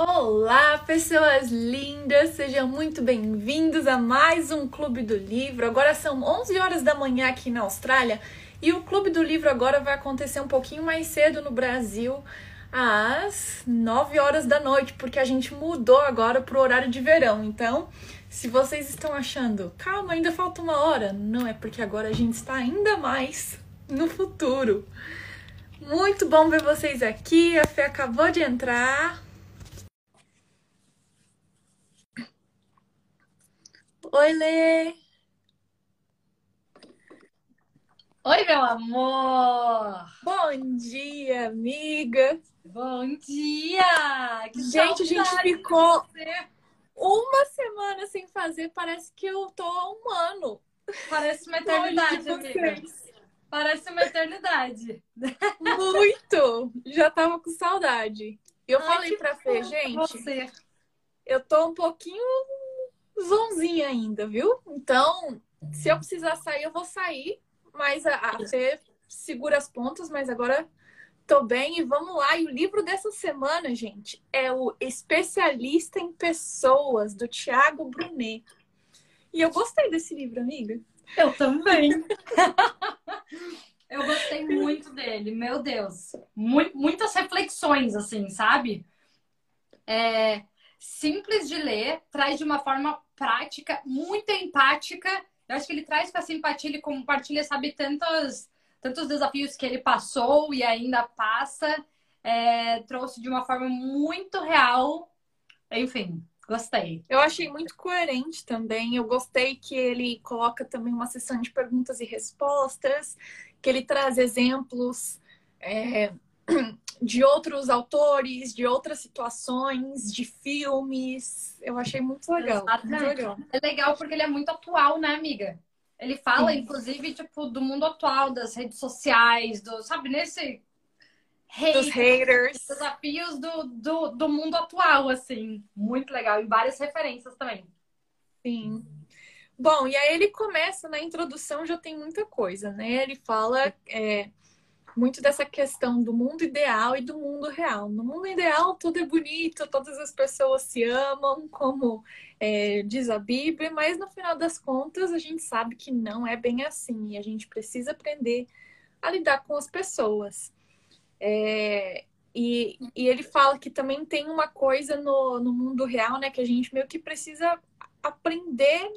Olá, pessoas lindas! Sejam muito bem-vindos a mais um Clube do Livro. Agora são 11 horas da manhã aqui na Austrália e o Clube do Livro agora vai acontecer um pouquinho mais cedo no Brasil, às 9 horas da noite, porque a gente mudou agora para o horário de verão. Então, se vocês estão achando, calma, ainda falta uma hora, não é porque agora a gente está ainda mais no futuro. Muito bom ver vocês aqui. A Fê acabou de entrar. Oi, Lê! Oi, meu amor! Bom dia, amiga! Bom dia! Que gente, a gente ficou uma semana sem fazer, parece que eu tô há um ano. Parece uma eternidade, amiga. Parece uma eternidade. Muito! Já tava com saudade. Eu Ai, falei pra Fê, gente, você. eu tô um pouquinho zonzinha ainda, viu? Então, se eu precisar sair, eu vou sair. Mas a, a Fê segura as pontas, mas agora tô bem e vamos lá. E o livro dessa semana, gente, é o Especialista em Pessoas, do Tiago Brunet. E eu gostei desse livro, amiga. Eu também. eu gostei muito dele, meu Deus. Muitas reflexões, assim, sabe? É, simples de ler, traz de uma forma prática, muito empática. Eu acho que ele traz com a simpatia, ele compartilha, sabe, tantos, tantos desafios que ele passou e ainda passa. É, trouxe de uma forma muito real. Enfim, gostei. Eu achei muito coerente também. Eu gostei que ele coloca também uma sessão de perguntas e respostas, que ele traz exemplos. É, de outros autores, de outras situações, de filmes. Eu achei muito legal. Muito legal. É legal porque ele é muito atual, né, amiga? Ele fala, Sim. inclusive, tipo, do mundo atual, das redes sociais, do, sabe, nesse hate, dos haters. Desafios do, do, do mundo atual, assim. Muito legal. E várias referências também. Sim. Bom, e aí ele começa na introdução, já tem muita coisa, né? Ele fala é, muito dessa questão do mundo ideal e do mundo real. No mundo ideal, tudo é bonito, todas as pessoas se amam, como é, diz a Bíblia, mas no final das contas, a gente sabe que não é bem assim e a gente precisa aprender a lidar com as pessoas. É, e, e, ele fala que também tem uma coisa no, no mundo real, né, que a gente meio que precisa aprender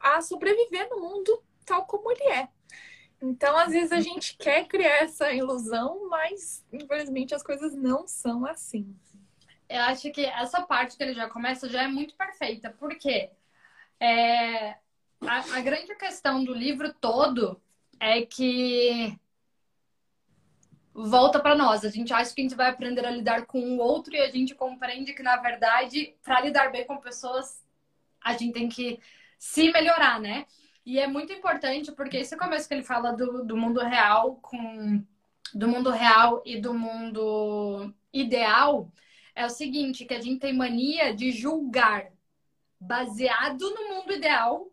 a sobreviver no mundo tal como ele é. Então, às vezes a gente quer criar essa ilusão, mas infelizmente as coisas não são assim. Eu acho que essa parte que ele já começa já é muito perfeita, porque é, a, a grande questão do livro todo é que volta para nós. A gente acha que a gente vai aprender a lidar com o outro e a gente compreende que, na verdade, para lidar bem com pessoas, a gente tem que se melhorar, né? E é muito importante porque esse começo que ele fala do, do mundo real com do mundo real e do mundo ideal é o seguinte, que a gente tem mania de julgar baseado no mundo ideal,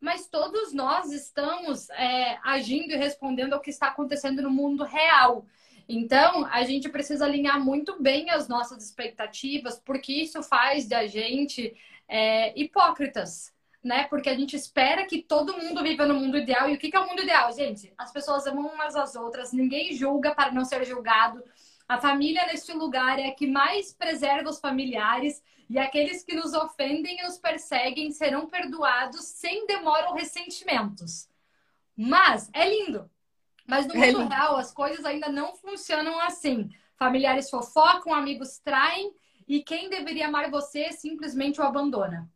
mas todos nós estamos é, agindo e respondendo ao que está acontecendo no mundo real. Então, a gente precisa alinhar muito bem as nossas expectativas, porque isso faz da gente é, hipócritas né? Porque a gente espera que todo mundo viva no mundo ideal. E o que é o mundo ideal, gente? As pessoas amam umas às outras, ninguém julga para não ser julgado. A família neste lugar é a que mais preserva os familiares e aqueles que nos ofendem e nos perseguem serão perdoados sem demora ou ressentimentos. Mas é lindo. Mas no é mundo é real as coisas ainda não funcionam assim. Familiares fofocam, amigos traem e quem deveria amar você simplesmente o abandona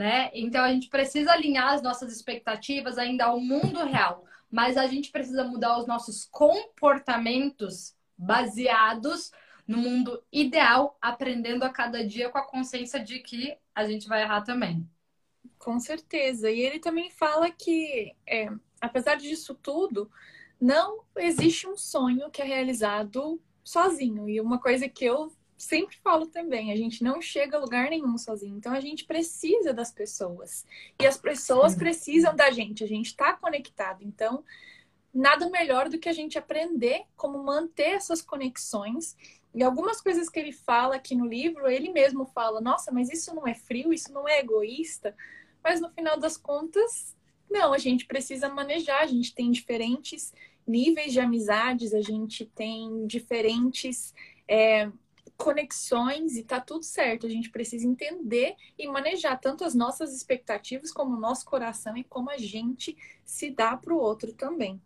né? Então a gente precisa alinhar as nossas expectativas ainda ao mundo real, mas a gente precisa mudar os nossos comportamentos baseados no mundo ideal, aprendendo a cada dia com a consciência de que a gente vai errar também. Com certeza. E ele também fala que, é, apesar disso tudo, não existe um sonho que é realizado sozinho. E uma coisa que eu sempre falo também, a gente não chega a lugar nenhum sozinho. Então a gente precisa das pessoas. E as pessoas precisam da gente. A gente está conectado. Então, nada melhor do que a gente aprender como manter essas conexões E algumas coisas que ele fala aqui no livro, ele mesmo fala: nossa, mas isso não é frio, isso não é egoísta. Mas no final das contas, não, a gente precisa manejar, a gente tem diferentes níveis de amizades, a gente tem diferentes é, conexões e tá tudo certo. A gente precisa entender e manejar tanto as nossas expectativas como o nosso coração e como a gente se dá para o outro também.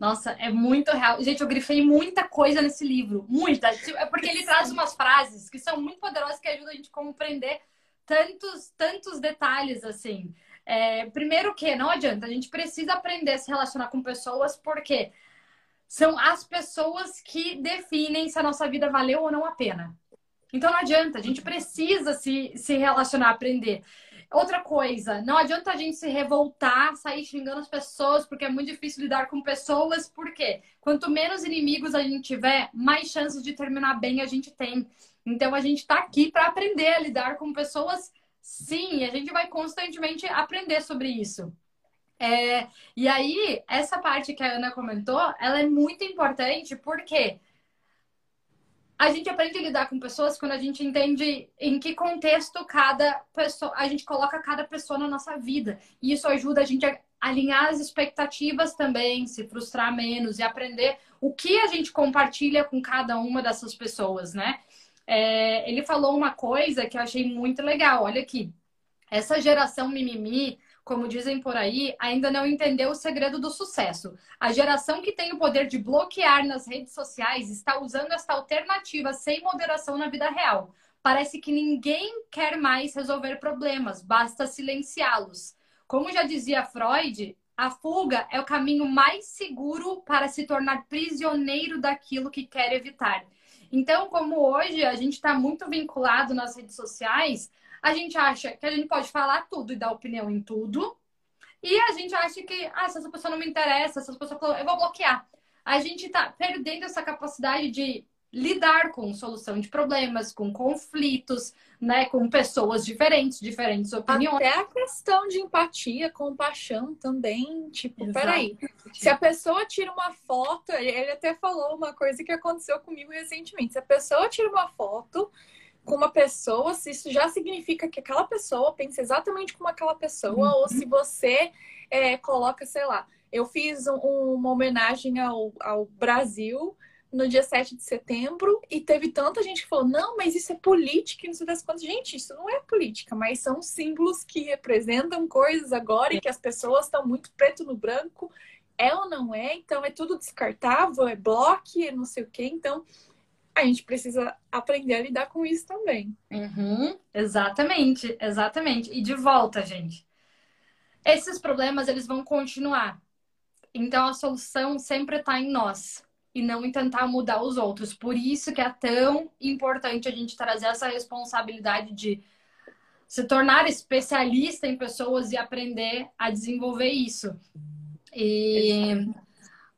Nossa, é muito real. Gente, eu grifei muita coisa nesse livro. Muita. É porque ele traz umas frases que são muito poderosas que ajudam a gente a compreender tantos, tantos detalhes, assim. É, primeiro que não adianta, a gente precisa aprender a se relacionar com pessoas, porque são as pessoas que definem se a nossa vida valeu ou não a pena. Então não adianta, a gente precisa se, se relacionar, aprender. Outra coisa, não adianta a gente se revoltar, sair xingando as pessoas, porque é muito difícil lidar com pessoas, porque quanto menos inimigos a gente tiver, mais chances de terminar bem a gente tem. Então a gente está aqui para aprender a lidar com pessoas, sim, a gente vai constantemente aprender sobre isso. É, e aí, essa parte que a Ana comentou, ela é muito importante porque a gente aprende a lidar com pessoas quando a gente entende em que contexto cada pessoa, a gente coloca cada pessoa na nossa vida. E isso ajuda a gente a alinhar as expectativas também, se frustrar menos e aprender o que a gente compartilha com cada uma dessas pessoas, né? É, ele falou uma coisa que eu achei muito legal. Olha aqui. Essa geração mimimi como dizem por aí, ainda não entendeu o segredo do sucesso. A geração que tem o poder de bloquear nas redes sociais está usando esta alternativa sem moderação na vida real. Parece que ninguém quer mais resolver problemas, basta silenciá-los. Como já dizia Freud, a fuga é o caminho mais seguro para se tornar prisioneiro daquilo que quer evitar. Então, como hoje a gente está muito vinculado nas redes sociais, a gente acha que a gente pode falar tudo e dar opinião em tudo. E a gente acha que, ah, se essa pessoa não me interessa, se essa pessoa falou, eu vou bloquear. A gente tá perdendo essa capacidade de lidar com solução de problemas, com conflitos, né, com pessoas diferentes, diferentes opiniões. Até a questão de empatia, compaixão também, tipo, Exato. peraí, se a pessoa tira uma foto, ele até falou uma coisa que aconteceu comigo recentemente, se a pessoa tira uma foto com uma pessoa, se isso já significa que aquela pessoa pensa exatamente como aquela pessoa, uhum. ou se você é, coloca, sei lá, eu fiz um, uma homenagem ao, ao Brasil no dia 7 de setembro e teve tanta gente que falou: não, mas isso é política e não sei das quantas. Gente, isso não é política, mas são símbolos que representam coisas agora e que as pessoas estão muito preto no branco. É ou não é? Então é tudo descartável, é bloco, é não sei o quê. Então a gente precisa aprender a lidar com isso também. Uhum, exatamente, exatamente. E de volta, gente. Esses problemas, eles vão continuar. Então, a solução sempre está em nós e não em tentar mudar os outros. Por isso que é tão importante a gente trazer essa responsabilidade de se tornar especialista em pessoas e aprender a desenvolver isso. E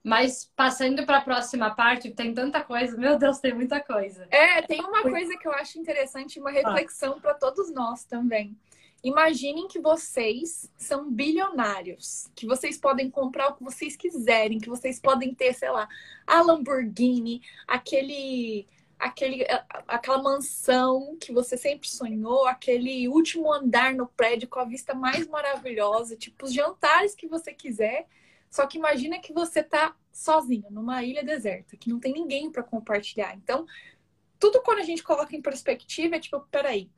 mas passando para a próxima parte, tem tanta coisa. Meu Deus, tem muita coisa. É, tem uma coisa que eu acho interessante, uma reflexão para todos nós também. Imaginem que vocês são bilionários, que vocês podem comprar o que vocês quiserem, que vocês podem ter, sei lá, a Lamborghini, aquele aquele, aquela mansão que você sempre sonhou, aquele último andar no prédio com a vista mais maravilhosa, tipo os jantares que você quiser. Só que imagina que você tá sozinho numa ilha deserta, que não tem ninguém para compartilhar. Então, tudo quando a gente coloca em perspectiva é tipo, peraí,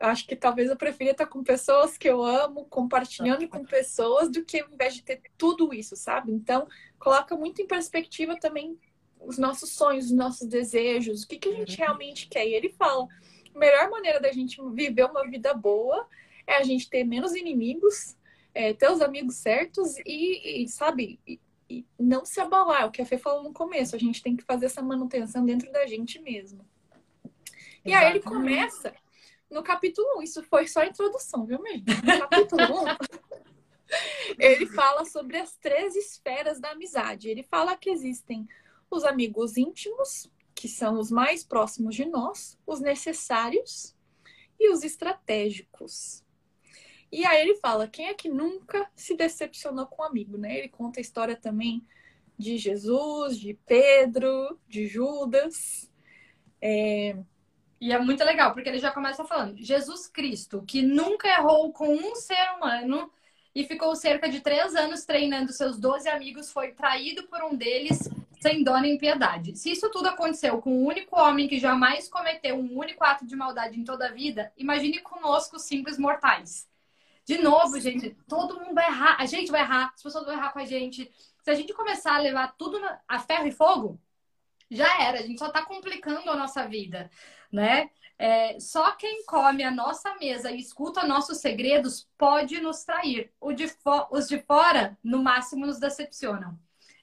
acho que talvez eu preferia estar com pessoas que eu amo, compartilhando com pessoas, do que ao invés de ter tudo isso, sabe? Então, coloca muito em perspectiva também os nossos sonhos, os nossos desejos, o que, que a gente uhum. realmente quer. E ele fala: a melhor maneira da gente viver uma vida boa é a gente ter menos inimigos, é, ter os amigos certos e, e sabe, e, e, não se abalar. O que a Fê falou no começo, a gente tem que fazer essa manutenção dentro da gente mesmo. E aí ele começa no capítulo 1, isso foi só a introdução, viu, mesmo? No capítulo 1, ele fala sobre as três esferas da amizade. Ele fala que existem os amigos íntimos, que são os mais próximos de nós, os necessários e os estratégicos. E aí ele fala: quem é que nunca se decepcionou com um amigo, né? Ele conta a história também de Jesus, de Pedro, de Judas. É... E é muito legal, porque ele já começa falando: Jesus Cristo, que nunca errou com um ser humano e ficou cerca de três anos treinando seus doze amigos, foi traído por um deles sem dó nem piedade. Se isso tudo aconteceu com um único homem que jamais cometeu um único ato de maldade em toda a vida, imagine conosco, simples mortais. De novo, gente, todo mundo vai errar. A gente vai errar, as pessoas vão errar com a gente. Se a gente começar a levar tudo a ferro e fogo, já era. A gente só tá complicando a nossa vida, né? É, só quem come a nossa mesa e escuta nossos segredos pode nos trair. De os de fora, no máximo, nos decepcionam.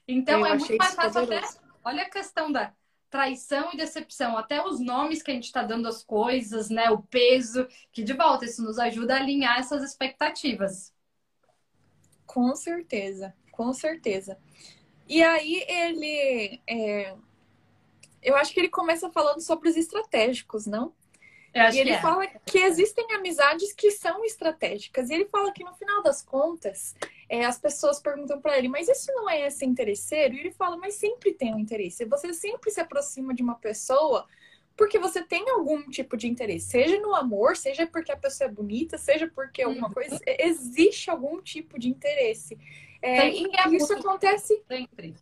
Então Eu é muito mais fácil até. Olha a questão da traição e decepção, até os nomes que a gente está dando às coisas, né? O peso, que de volta isso nos ajuda a alinhar essas expectativas. Com certeza, com certeza. E aí ele, é... eu acho que ele começa falando sobre os estratégicos, não? e ele é. fala que existem amizades que são estratégicas. E ele fala que no final das contas, é, as pessoas perguntam para ele, mas isso não é esse interesseiro? E ele fala, mas sempre tem um interesse. Você sempre se aproxima de uma pessoa porque você tem algum tipo de interesse, seja no amor, seja porque a pessoa é bonita, seja porque alguma uhum. coisa. Existe algum tipo de interesse. É, e isso acontece sempre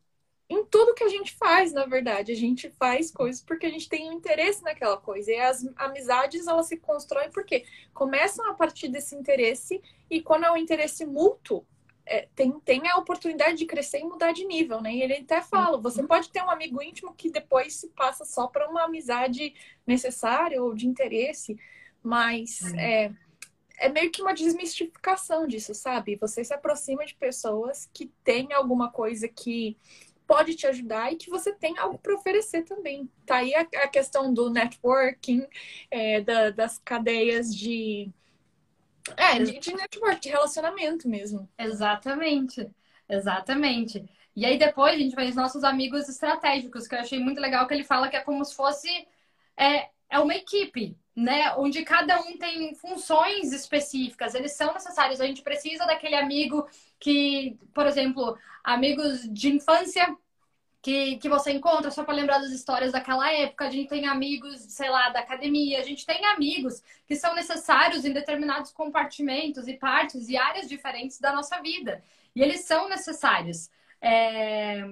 em tudo que a gente faz, na verdade. A gente faz coisas porque a gente tem um interesse naquela coisa. E as amizades, elas se constroem porque começam a partir desse interesse e quando é um interesse mútuo, é, tem, tem a oportunidade de crescer e mudar de nível, né? E ele até fala, você uhum. pode ter um amigo íntimo que depois se passa só para uma amizade necessária ou de interesse, mas uhum. é, é meio que uma desmistificação disso, sabe? Você se aproxima de pessoas que têm alguma coisa que pode te ajudar e que você tem algo para oferecer também. Tá aí a, a questão do networking, é, da, das cadeias de. É, de, de network, de relacionamento mesmo. Exatamente, exatamente. E aí depois a gente vai os nossos amigos estratégicos, que eu achei muito legal que ele fala que é como se fosse é, é uma equipe, né? Onde cada um tem funções específicas, eles são necessários. A gente precisa daquele amigo que, por exemplo, amigos de infância que, que você encontra só para lembrar das histórias daquela época. A gente tem amigos, sei lá, da academia. A gente tem amigos que são necessários em determinados compartimentos e partes e áreas diferentes da nossa vida. E eles são necessários. É...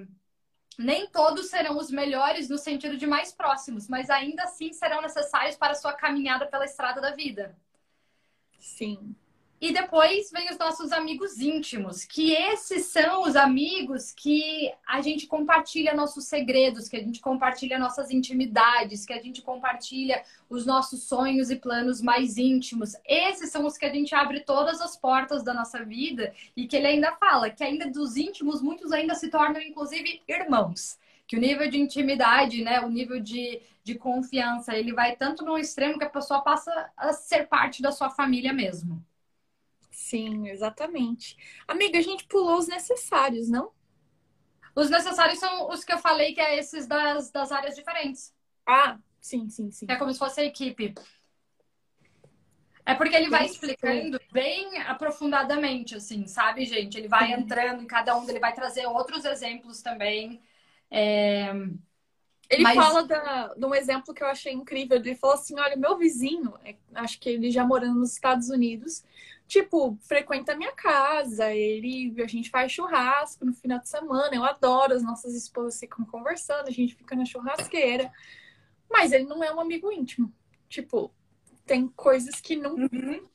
Nem todos serão os melhores no sentido de mais próximos, mas ainda assim serão necessários para a sua caminhada pela estrada da vida. Sim. E depois vem os nossos amigos íntimos, que esses são os amigos que a gente compartilha nossos segredos, que a gente compartilha nossas intimidades, que a gente compartilha os nossos sonhos e planos mais íntimos. Esses são os que a gente abre todas as portas da nossa vida e que ele ainda fala que ainda dos íntimos muitos ainda se tornam inclusive irmãos que o nível de intimidade, né, o nível de, de confiança, ele vai tanto no extremo que a pessoa passa a ser parte da sua família mesmo. Sim, exatamente. Amiga, a gente pulou os necessários, não? Os necessários são os que eu falei, que é esses das, das áreas diferentes. Ah, sim, sim, sim. É como se fosse a equipe. É porque ele vai explicando bem aprofundadamente, assim, sabe, gente? Ele vai entrando em cada um, ele vai trazer outros exemplos também. É... Ele Mas... fala da, de um exemplo que eu achei incrível. Ele falou assim: olha, meu vizinho, é, acho que ele já morando nos Estados Unidos, tipo, frequenta a minha casa, ele, a gente faz churrasco no final de semana, eu adoro, as nossas esposas ficam conversando, a gente fica na churrasqueira. Mas ele não é um amigo íntimo. Tipo, tem coisas que não, uhum.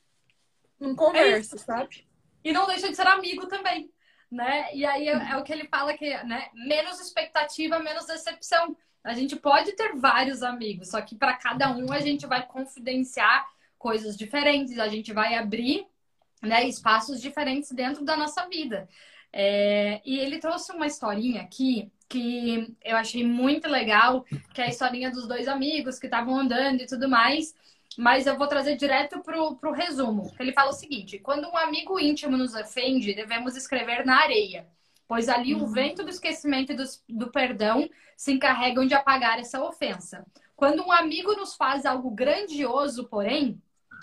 não conversa, é sabe? E não deixa de ser amigo também, né? E aí é, é o que ele fala que, né, menos expectativa, menos decepção. A gente pode ter vários amigos, só que para cada um a gente vai confidenciar coisas diferentes, a gente vai abrir né, espaços diferentes dentro da nossa vida. É, e ele trouxe uma historinha aqui que eu achei muito legal, que é a historinha dos dois amigos que estavam andando e tudo mais. Mas eu vou trazer direto pro, pro resumo. Ele fala o seguinte: quando um amigo íntimo nos ofende, devemos escrever na areia, pois ali uhum. o vento do esquecimento e do, do perdão se encarregam de apagar essa ofensa. Quando um amigo nos faz algo grandioso, porém,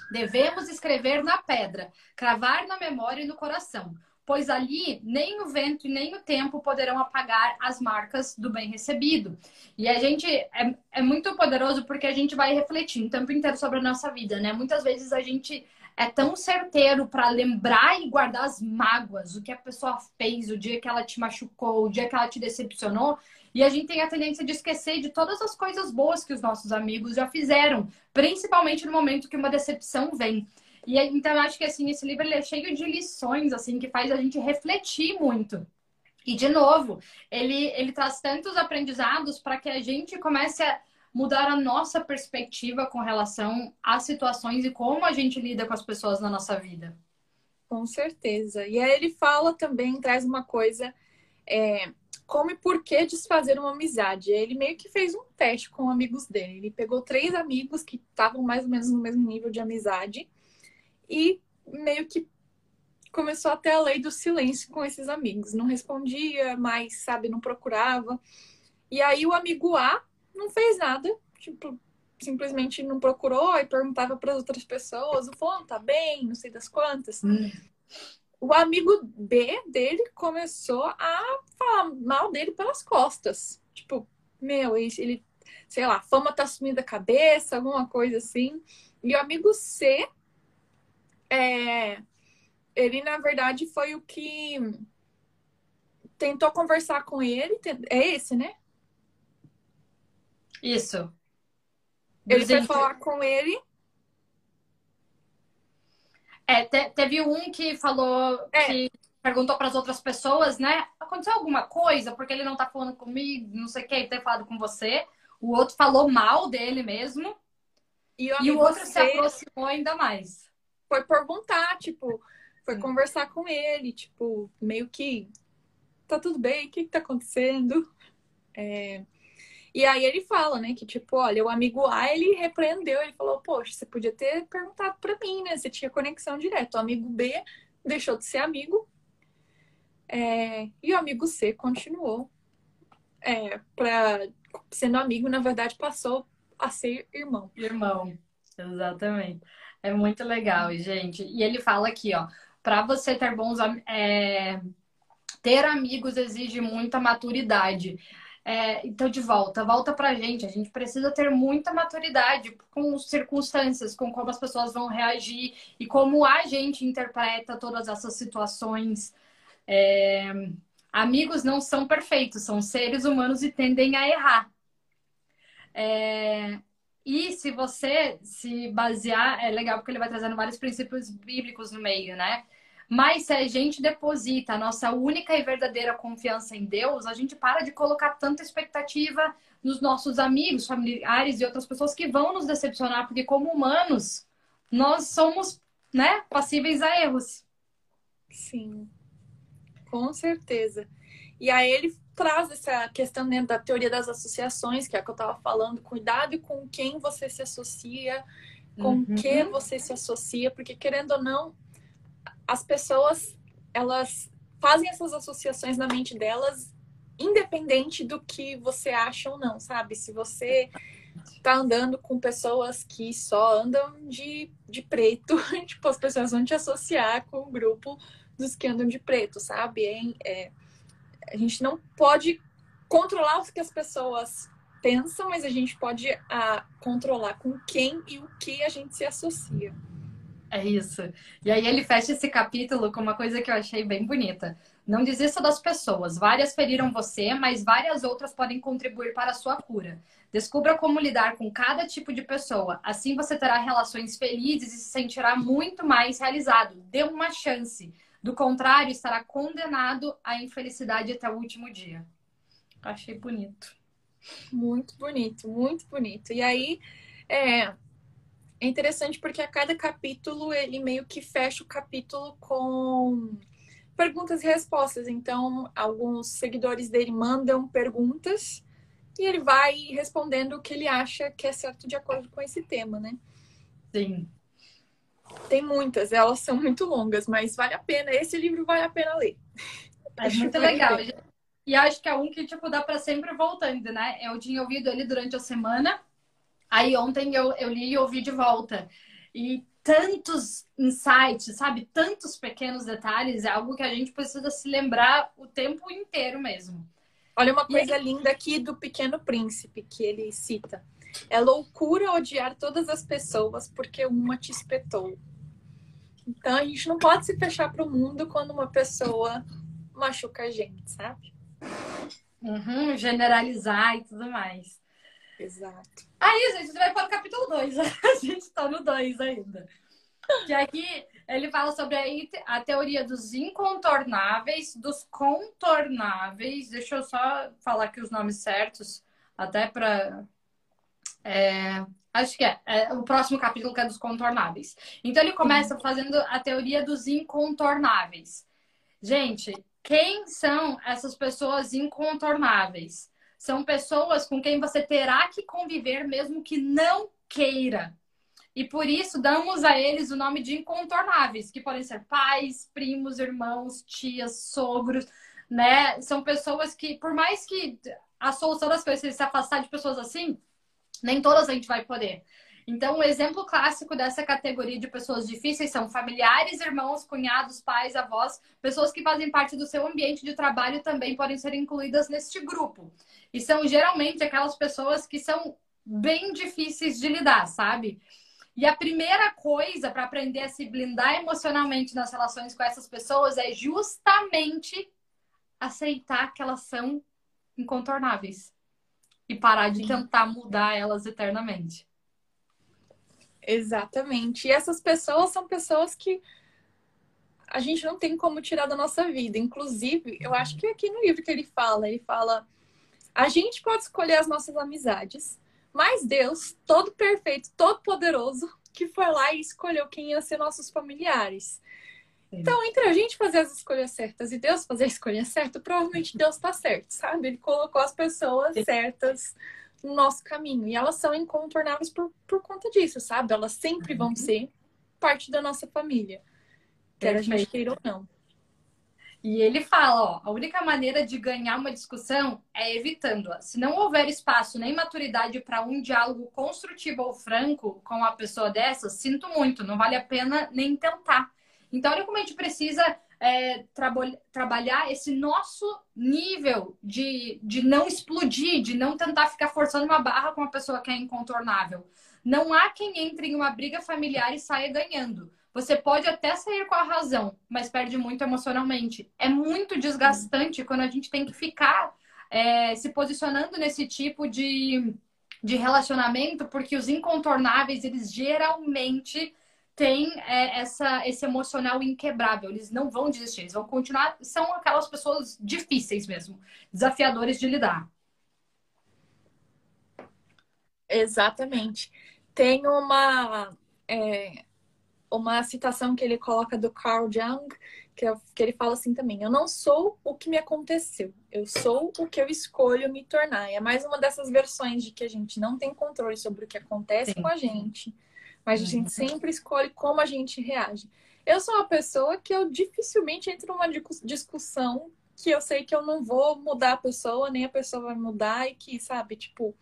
Devemos escrever na pedra, cravar na memória e no coração. pois ali nem o vento e nem o tempo poderão apagar as marcas do bem recebido. E a gente é, é muito poderoso porque a gente vai refletindo o tempo inteiro sobre a nossa vida, né? Muitas vezes a gente é tão certeiro para lembrar e guardar as mágoas, o que a pessoa fez, o dia que ela te machucou, o dia que ela te decepcionou. E a gente tem a tendência de esquecer de todas as coisas boas que os nossos amigos já fizeram, principalmente no momento que uma decepção vem. E então eu acho que assim esse livro é cheio de lições assim que faz a gente refletir muito. E de novo, ele ele traz tantos aprendizados para que a gente comece a mudar a nossa perspectiva com relação às situações e como a gente lida com as pessoas na nossa vida. Com certeza. E aí ele fala também, traz uma coisa, é, como e por que desfazer uma amizade. Ele meio que fez um teste com amigos dele. Ele pegou três amigos que estavam mais ou menos no mesmo nível de amizade e meio que começou até a lei do silêncio com esses amigos. Não respondia, mais, sabe, não procurava. E aí o amigo A não fez nada, tipo, simplesmente não procurou e perguntava para as outras pessoas, o fulano tá bem, não sei das quantas. Hum. O amigo B dele começou a falar mal dele pelas costas. Tipo, meu, ele, sei lá, fama tá sumindo da cabeça, alguma coisa assim. E o amigo C, é, ele na verdade foi o que tentou conversar com ele. É esse, né? Isso. Ele foi falar com ele. É, te, teve um que falou é. que perguntou para as outras pessoas, né? Aconteceu alguma coisa porque ele não tá falando comigo, não sei o que, ele ter falado com você. O outro falou mal dele mesmo. E o, e o outro se aproximou ainda mais. Foi perguntar, tipo, foi conversar com ele, tipo, meio que tá tudo bem, o que, que tá acontecendo? É, e aí ele fala, né, que tipo, olha, o amigo A, ele repreendeu, ele falou, poxa, você podia ter perguntado para mim, né? Você tinha conexão direta. O amigo B deixou de ser amigo. É... E o amigo C continuou. É, pra... Sendo amigo, na verdade, passou a ser irmão. Irmão, exatamente. É muito legal, gente. E ele fala aqui, ó, para você ter bons é... ter amigos exige muita maturidade. É, então, de volta, volta pra gente. A gente precisa ter muita maturidade com circunstâncias, com como as pessoas vão reagir e como a gente interpreta todas essas situações. É... Amigos não são perfeitos, são seres humanos e tendem a errar. É... E se você se basear, é legal porque ele vai trazendo vários princípios bíblicos no meio, né? Mas se a gente deposita a nossa única e verdadeira confiança em Deus, a gente para de colocar tanta expectativa nos nossos amigos, familiares e outras pessoas que vão nos decepcionar, porque como humanos, nós somos, né, passíveis a erros. Sim. Com certeza. E aí ele traz essa questão dentro da teoria das associações, que é a que eu estava falando, cuidado com quem você se associa, com uhum. que você se associa, porque querendo ou não, as pessoas elas fazem essas associações na mente delas independente do que você acha ou não, sabe? Se você tá andando com pessoas que só andam de, de preto, tipo, as pessoas vão te associar com o grupo dos que andam de preto, sabe? É, é, a gente não pode controlar o que as pessoas pensam, mas a gente pode a, ah, controlar com quem e o que a gente se associa. É isso. E aí ele fecha esse capítulo com uma coisa que eu achei bem bonita. Não desista das pessoas. Várias feriram você, mas várias outras podem contribuir para a sua cura. Descubra como lidar com cada tipo de pessoa. Assim você terá relações felizes e se sentirá muito mais realizado. Dê uma chance. Do contrário, estará condenado à infelicidade até o último dia. Achei bonito. Muito bonito, muito bonito. E aí, é, é interessante porque a cada capítulo ele meio que fecha o capítulo com perguntas e respostas. Então, alguns seguidores dele mandam perguntas e ele vai respondendo o que ele acha que é certo de acordo com esse tema, né? Sim. Tem muitas, elas são muito longas, mas vale a pena. Esse livro vale a pena ler. É muito legal. E acho que é um que, tipo, dá para sempre voltando, né? Eu tinha ouvido ele durante a semana Aí ontem eu, eu li e ouvi de volta. E tantos insights, sabe? Tantos pequenos detalhes, é algo que a gente precisa se lembrar o tempo inteiro mesmo. Olha uma coisa linda aqui do Pequeno Príncipe que ele cita. É loucura odiar todas as pessoas porque uma te espetou. Então a gente não pode se fechar para o mundo quando uma pessoa machuca a gente, sabe? Uhum, generalizar e tudo mais. Exato. Aí, gente, a gente vai para o capítulo 2. a gente está no 2 ainda. Que aqui ele fala sobre a, teoria dos incontornáveis, dos contornáveis. Deixa eu só falar aqui os nomes certos, até para. É, acho que é, é, o próximo capítulo que é dos contornáveis. Então ele começa fazendo a teoria dos incontornáveis. Gente, quem são essas pessoas incontornáveis? São pessoas com quem você terá que conviver mesmo que não queira. E por isso damos a eles o nome de incontornáveis, que podem ser pais, primos, irmãos, tias, sogros, né? São pessoas que, por mais que a solução das coisas seja se afastar de pessoas assim, nem todas a gente vai poder. Então, o um exemplo clássico dessa categoria de pessoas difíceis são familiares, irmãos, cunhados, pais, avós, pessoas que fazem parte do seu ambiente de trabalho também podem ser incluídas neste grupo. E são geralmente aquelas pessoas que são bem difíceis de lidar, sabe? E a primeira coisa para aprender a se blindar emocionalmente nas relações com essas pessoas é justamente aceitar que elas são incontornáveis e parar de tentar mudar elas eternamente. Exatamente. E essas pessoas são pessoas que a gente não tem como tirar da nossa vida. Inclusive, eu acho que aqui no livro que ele fala, ele fala: a gente pode escolher as nossas amizades, mas Deus, todo perfeito, todo poderoso, que foi lá e escolheu quem ia ser nossos familiares. Sim. Então, entre a gente fazer as escolhas certas e Deus fazer a escolha certa, provavelmente Deus está certo, sabe? Ele colocou as pessoas certas no nosso caminho. E elas são incontornáveis por, por conta disso, sabe? Elas sempre vão uhum. ser parte da nossa família. Quer a gente queira ou não. E ele fala, ó, a única maneira de ganhar uma discussão é evitando-a. Se não houver espaço nem maturidade para um diálogo construtivo ou franco com a pessoa dessa, sinto muito, não vale a pena nem tentar. Então, olha como a gente precisa é, trabalhar esse nosso nível de, de não explodir, de não tentar ficar forçando uma barra com uma pessoa que é incontornável. Não há quem entre em uma briga familiar e saia ganhando. Você pode até sair com a razão, mas perde muito emocionalmente. É muito desgastante quando a gente tem que ficar é, se posicionando nesse tipo de, de relacionamento, porque os incontornáveis, eles geralmente têm é, essa, esse emocional inquebrável. Eles não vão desistir, eles vão continuar. São aquelas pessoas difíceis mesmo, desafiadores de lidar. Exatamente. Tem uma, é, uma citação que ele coloca do Carl Jung, que, é, que ele fala assim também: Eu não sou o que me aconteceu, eu sou o que eu escolho me tornar. E é mais uma dessas versões de que a gente não tem controle sobre o que acontece Sim. com a gente mas a gente uhum. sempre escolhe como a gente reage. Eu sou uma pessoa que eu dificilmente entro numa discussão que eu sei que eu não vou mudar a pessoa, nem a pessoa vai mudar e que, sabe, tipo,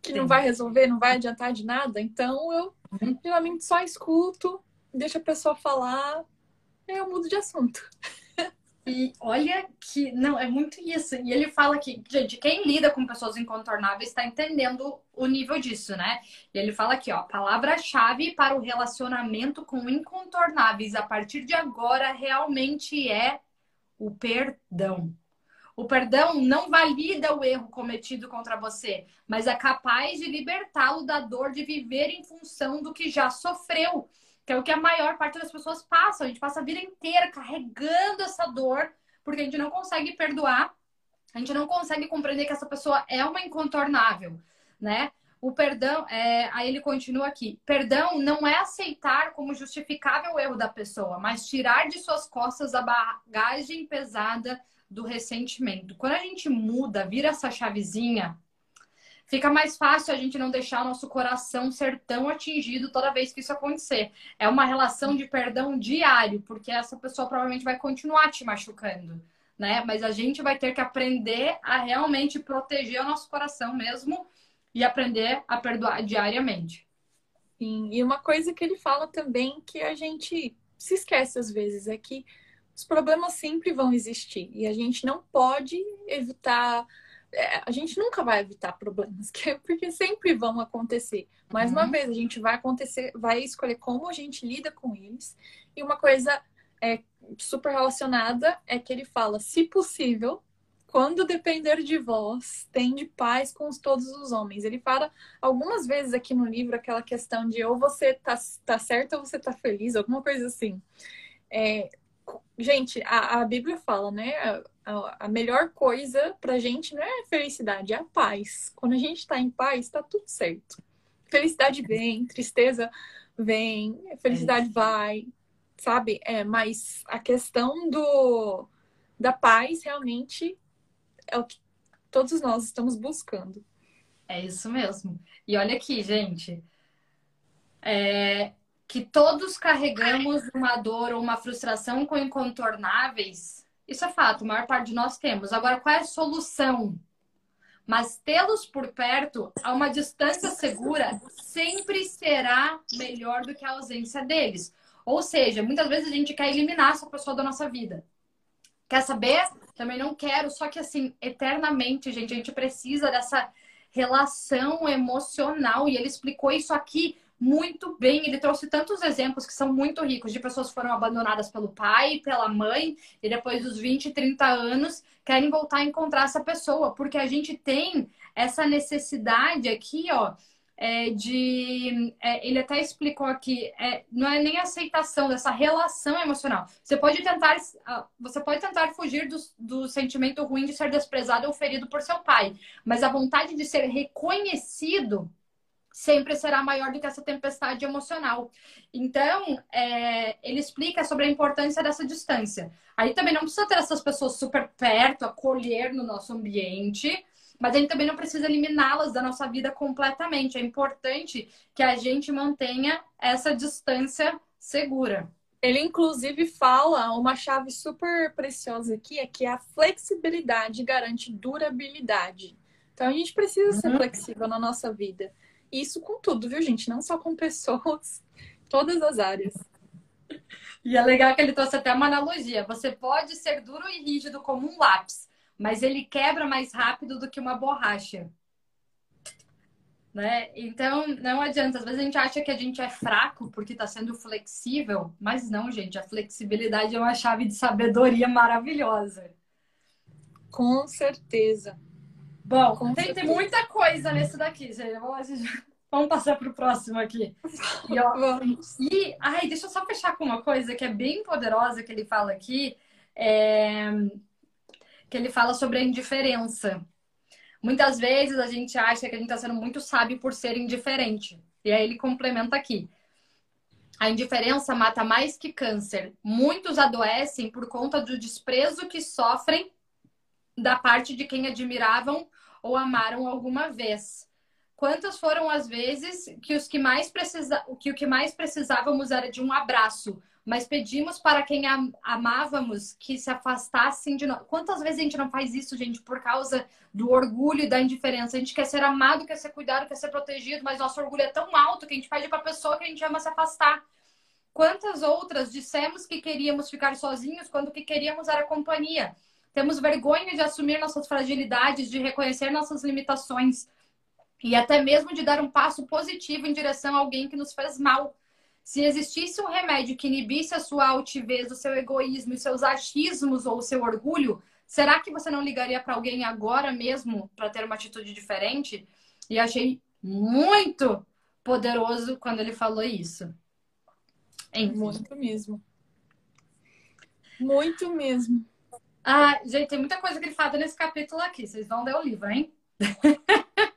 que Sim. não vai resolver, não vai adiantar de nada. Então eu uhum. geralmente só escuto, deixo a pessoa falar, e eu mudo de assunto. E olha que. Não, é muito isso. E ele fala que, gente, quem lida com pessoas incontornáveis está entendendo o nível disso, né? E ele fala aqui, ó, palavra-chave para o relacionamento com incontornáveis a partir de agora realmente é o perdão. O perdão não valida o erro cometido contra você, mas é capaz de libertá-lo da dor de viver em função do que já sofreu que é o que a maior parte das pessoas passa. A gente passa a vida inteira carregando essa dor, porque a gente não consegue perdoar, a gente não consegue compreender que essa pessoa é uma incontornável, né? O perdão, é... aí ele continua aqui: perdão não é aceitar como justificável o erro da pessoa, mas tirar de suas costas a bagagem pesada do ressentimento. Quando a gente muda, vira essa chavezinha, fica mais fácil a gente não deixar o nosso coração ser tão atingido toda vez que isso acontecer. É uma relação de perdão diário, porque essa pessoa provavelmente vai continuar te machucando, né? Mas a gente vai ter que aprender a realmente proteger o nosso coração mesmo e aprender a perdoar diariamente. Sim, e uma coisa que ele fala também que a gente se esquece às vezes é que os problemas sempre vão existir e a gente não pode evitar é, a gente nunca vai evitar problemas, porque sempre vão acontecer. Mais uhum. uma vez, a gente vai acontecer, vai escolher como a gente lida com eles. E uma coisa é super relacionada é que ele fala, se possível, quando depender de vós, tende paz com todos os homens. Ele fala algumas vezes aqui no livro aquela questão de ou você tá, tá certo ou você tá feliz, alguma coisa assim. É, gente, a, a Bíblia fala, né? A, a melhor coisa pra gente não é a felicidade, é a paz. Quando a gente tá em paz, tá tudo certo. Felicidade vem, tristeza vem, felicidade é vai, sabe? É, mas a questão do da paz realmente é o que todos nós estamos buscando. É isso mesmo. E olha aqui, gente. É, que todos carregamos uma dor ou uma frustração com incontornáveis, isso é fato, a maior parte de nós temos. Agora, qual é a solução? Mas tê-los por perto, a uma distância segura, sempre será melhor do que a ausência deles. Ou seja, muitas vezes a gente quer eliminar essa pessoa da nossa vida. Quer saber? Também não quero, só que assim, eternamente, gente, a gente precisa dessa relação emocional. E ele explicou isso aqui muito bem. Ele trouxe tantos exemplos que são muito ricos de pessoas que foram abandonadas pelo pai, pela mãe, e depois dos 20, 30 anos querem voltar a encontrar essa pessoa, porque a gente tem essa necessidade aqui, ó, é, de. É, ele até explicou aqui, é, não é nem aceitação dessa relação emocional. Você pode tentar, ah, você pode tentar fugir do, do sentimento ruim de ser desprezado ou ferido por seu pai, mas a vontade de ser reconhecido sempre será maior do que essa tempestade emocional. Então, é, ele explica sobre a importância dessa distância. Aí também não precisa ter essas pessoas super perto, acolher no nosso ambiente, mas a gente também não precisa eliminá-las da nossa vida completamente. É importante que a gente mantenha essa distância segura. Ele, inclusive, fala uma chave super preciosa aqui, é que a flexibilidade garante durabilidade. Então, a gente precisa ser uhum. flexível na nossa vida. Isso com tudo, viu, gente? Não só com pessoas, todas as áreas. E é legal que ele trouxe até uma analogia. Você pode ser duro e rígido como um lápis, mas ele quebra mais rápido do que uma borracha. Né? Então, não adianta. Às vezes a gente acha que a gente é fraco porque está sendo flexível, mas não, gente. A flexibilidade é uma chave de sabedoria maravilhosa. Com certeza. Bom, Com tem, tem, muita coisa nesse daqui, gente. Vamos passar para o próximo aqui. E, ó, e ai, deixa eu só fechar com uma coisa que é bem poderosa que ele fala aqui. É que ele fala sobre a indiferença. Muitas vezes a gente acha que a gente está sendo muito sábio por ser indiferente. E aí ele complementa aqui. A indiferença mata mais que câncer. Muitos adoecem por conta do desprezo que sofrem da parte de quem admiravam ou amaram alguma vez. Quantas foram as vezes que os que mais precisa... que o que mais precisávamos era de um abraço, mas pedimos para quem am amávamos que se afastassem de nós. Quantas vezes a gente não faz isso, gente, por causa do orgulho e da indiferença? A gente quer ser amado, quer ser cuidado, quer ser protegido, mas nosso orgulho é tão alto que a gente pede para a pessoa que a gente ama se afastar. Quantas outras dissemos que queríamos ficar sozinhos quando o que queríamos era companhia? Temos vergonha de assumir nossas fragilidades, de reconhecer nossas limitações e até mesmo de dar um passo positivo em direção a alguém que nos fez mal. Se existisse um remédio que inibisse a sua altivez, o seu egoísmo, os seus achismos ou o seu orgulho, será que você não ligaria para alguém agora mesmo para ter uma atitude diferente? E achei muito poderoso quando ele falou isso. Enfim. Muito mesmo. Muito mesmo. Ah, gente, tem muita coisa fala nesse capítulo aqui. Vocês vão ler o livro, hein?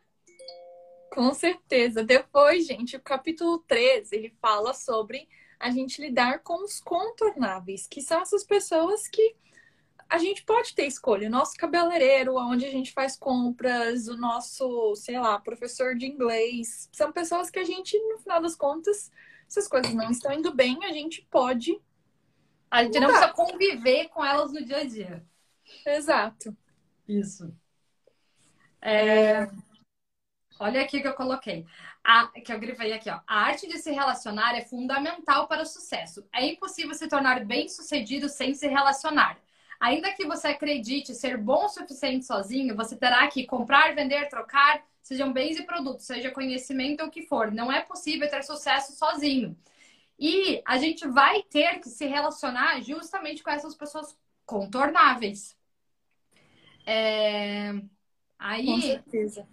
Com certeza. Depois, gente, o capítulo 13, ele fala sobre a gente lidar com os contornáveis, que são essas pessoas que a gente pode ter escolha. O nosso cabeleireiro, onde a gente faz compras, o nosso, sei lá, professor de inglês. São pessoas que a gente, no final das contas, se as coisas não estão indo bem, a gente pode. A gente mudar. não precisa conviver com elas no dia a dia. Exato. Isso. É... Olha aqui que eu coloquei. A, que eu grifei aqui, ó. A arte de se relacionar é fundamental para o sucesso. É impossível se tornar bem-sucedido sem se relacionar. Ainda que você acredite ser bom o suficiente sozinho, você terá que comprar, vender, trocar, sejam bens e produtos, seja conhecimento ou o que for. Não é possível ter sucesso sozinho. E a gente vai ter que se relacionar justamente com essas pessoas contornáveis. É... Aí, Com certeza.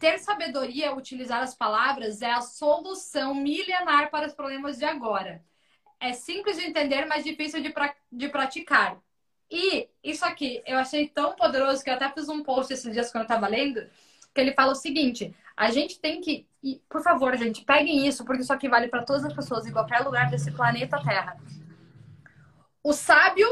ter sabedoria, utilizar as palavras é a solução milenar para os problemas de agora. É simples de entender, mas difícil de, pra... de praticar. E isso aqui eu achei tão poderoso que eu até fiz um post esses dias quando eu estava lendo, que ele fala o seguinte: a gente tem que. E, por favor, gente, peguem isso, porque isso aqui vale para todas as pessoas em qualquer lugar desse planeta Terra. O sábio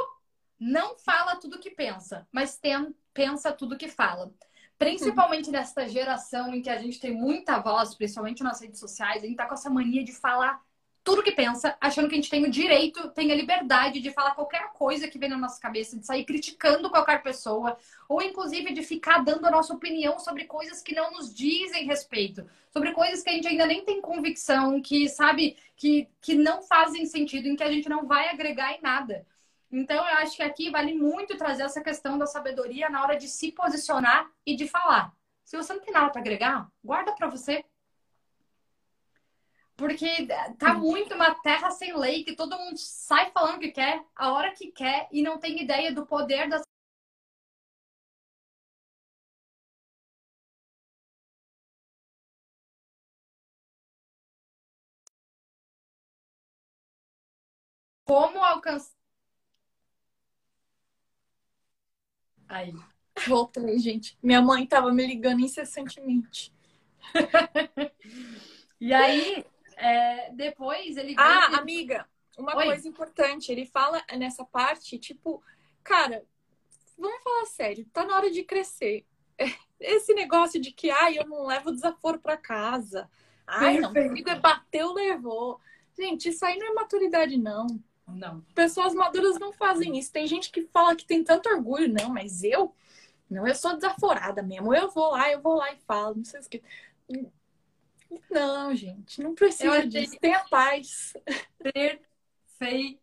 não fala tudo que pensa, mas tem, pensa tudo que fala. Principalmente nesta geração em que a gente tem muita voz, principalmente nas redes sociais, a gente tá com essa mania de falar tudo que pensa, achando que a gente tem o direito, tem a liberdade de falar qualquer coisa que vem na nossa cabeça, de sair criticando qualquer pessoa, ou inclusive de ficar dando a nossa opinião sobre coisas que não nos dizem respeito, sobre coisas que a gente ainda nem tem convicção, que sabe, que, que não fazem sentido, em que a gente não vai agregar em nada. Então, eu acho que aqui vale muito trazer essa questão da sabedoria na hora de se posicionar e de falar. Se você não tem nada para agregar, guarda para você. Porque tá muito uma terra sem lei, que todo mundo sai falando o que quer, a hora que quer, e não tem ideia do poder das como alcançar. Aí. Voltei, gente. Minha mãe tava me ligando incessantemente. e aí, é, depois ele. Ah, ele... amiga, uma Oi. coisa importante. Ele fala nessa parte, tipo, cara, vamos falar sério, tá na hora de crescer. Esse negócio de que, ai, eu não levo desaforo para casa. Ai, não, comigo é bateu, levou. Gente, isso aí não é maturidade, não. Não. Pessoas maduras não fazem isso. Tem gente que fala que tem tanto orgulho, não, mas eu, não, eu sou desaforada mesmo. Eu vou lá, eu vou lá e falo, não sei o que. Não, gente, não precisa eu disso. Tenha paz. Perfeito.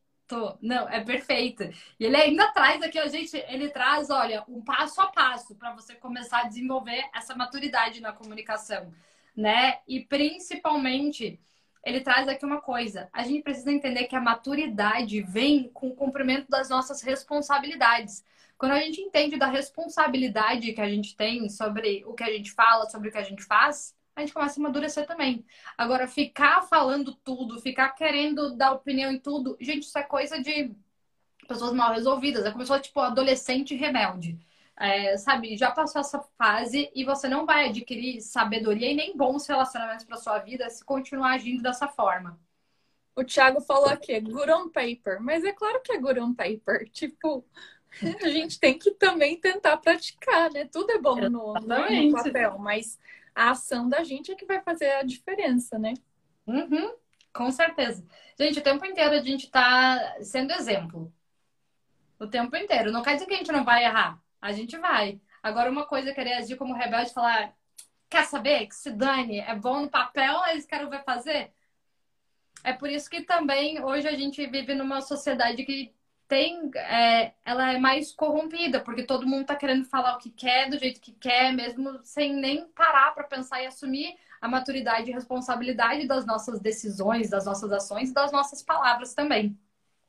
Não, é perfeito. E ele ainda traz aqui, a gente, ele traz, olha, um passo a passo para você começar a desenvolver essa maturidade na comunicação, né? E principalmente, ele traz aqui uma coisa: a gente precisa entender que a maturidade vem com o cumprimento das nossas responsabilidades. Quando a gente entende da responsabilidade que a gente tem sobre o que a gente fala, sobre o que a gente faz, a gente começa a amadurecer também. Agora, ficar falando tudo, ficar querendo dar opinião em tudo, gente, isso é coisa de pessoas mal resolvidas. É como se fosse, tipo, adolescente rebelde. É, sabe, já passou essa fase e você não vai adquirir sabedoria e nem bons relacionamentos para sua vida se continuar agindo dessa forma. O Thiago falou aqui, good on paper, mas é claro que é good on paper. Tipo, a gente tem que também tentar praticar, né? Tudo é bom no, no, papel, mas a ação da gente é que vai fazer a diferença, né? Uhum, com certeza. Gente, o tempo inteiro a gente tá sendo exemplo. O tempo inteiro. Não quer dizer que a gente não vai errar. A gente vai. Agora, uma coisa é querer agir como rebelde e falar: quer saber? Que se dane, é bom no papel, eles querem ver fazer. É por isso que também hoje a gente vive numa sociedade que tem, é, ela é mais corrompida, porque todo mundo tá querendo falar o que quer, do jeito que quer, mesmo sem nem parar para pensar e assumir a maturidade e responsabilidade das nossas decisões, das nossas ações e das nossas palavras também.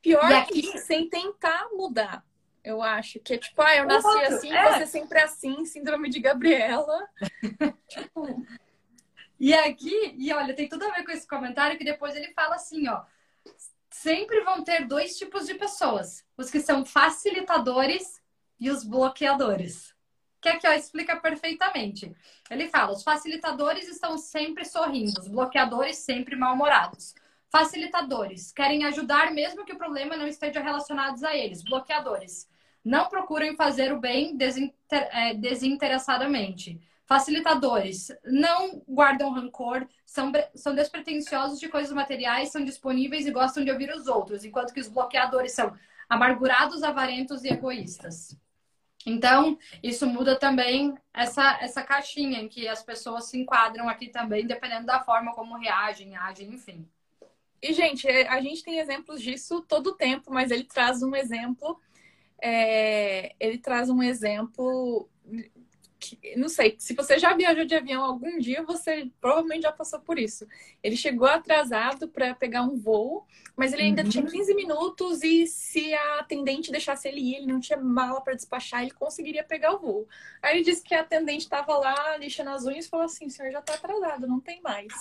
Pior e aqui... que sem tentar mudar. Eu acho que é tipo, ah, eu nasci assim, é. você sempre é assim, síndrome de Gabriela. tipo... E aqui, e olha, tem tudo a ver com esse comentário que depois ele fala assim, ó sempre vão ter dois tipos de pessoas: os que são facilitadores e os bloqueadores. Que aqui ó, explica perfeitamente. Ele fala: os facilitadores estão sempre sorrindo, os bloqueadores sempre mal-humorados. Facilitadores querem ajudar mesmo que o problema não esteja relacionado a eles. Bloqueadores não procuram fazer o bem desinter... é, desinteressadamente. Facilitadores não guardam rancor, são, são despretensiosos de coisas materiais, são disponíveis e gostam de ouvir os outros, enquanto que os bloqueadores são amargurados, avarentos e egoístas. Então, isso muda também essa, essa caixinha em que as pessoas se enquadram aqui também, dependendo da forma como reagem, agem, enfim. E, gente, é, a gente tem exemplos disso todo o tempo, mas ele traz um exemplo. É, ele traz um exemplo não sei, se você já viajou de avião algum dia, você provavelmente já passou por isso. Ele chegou atrasado para pegar um voo, mas ele ainda uhum. tinha 15 minutos e se a atendente deixasse ele ir, ele não tinha mala para despachar, ele conseguiria pegar o voo. Aí ele disse que a atendente estava lá lixando as unhas e falou assim: "O senhor já está atrasado, não tem mais"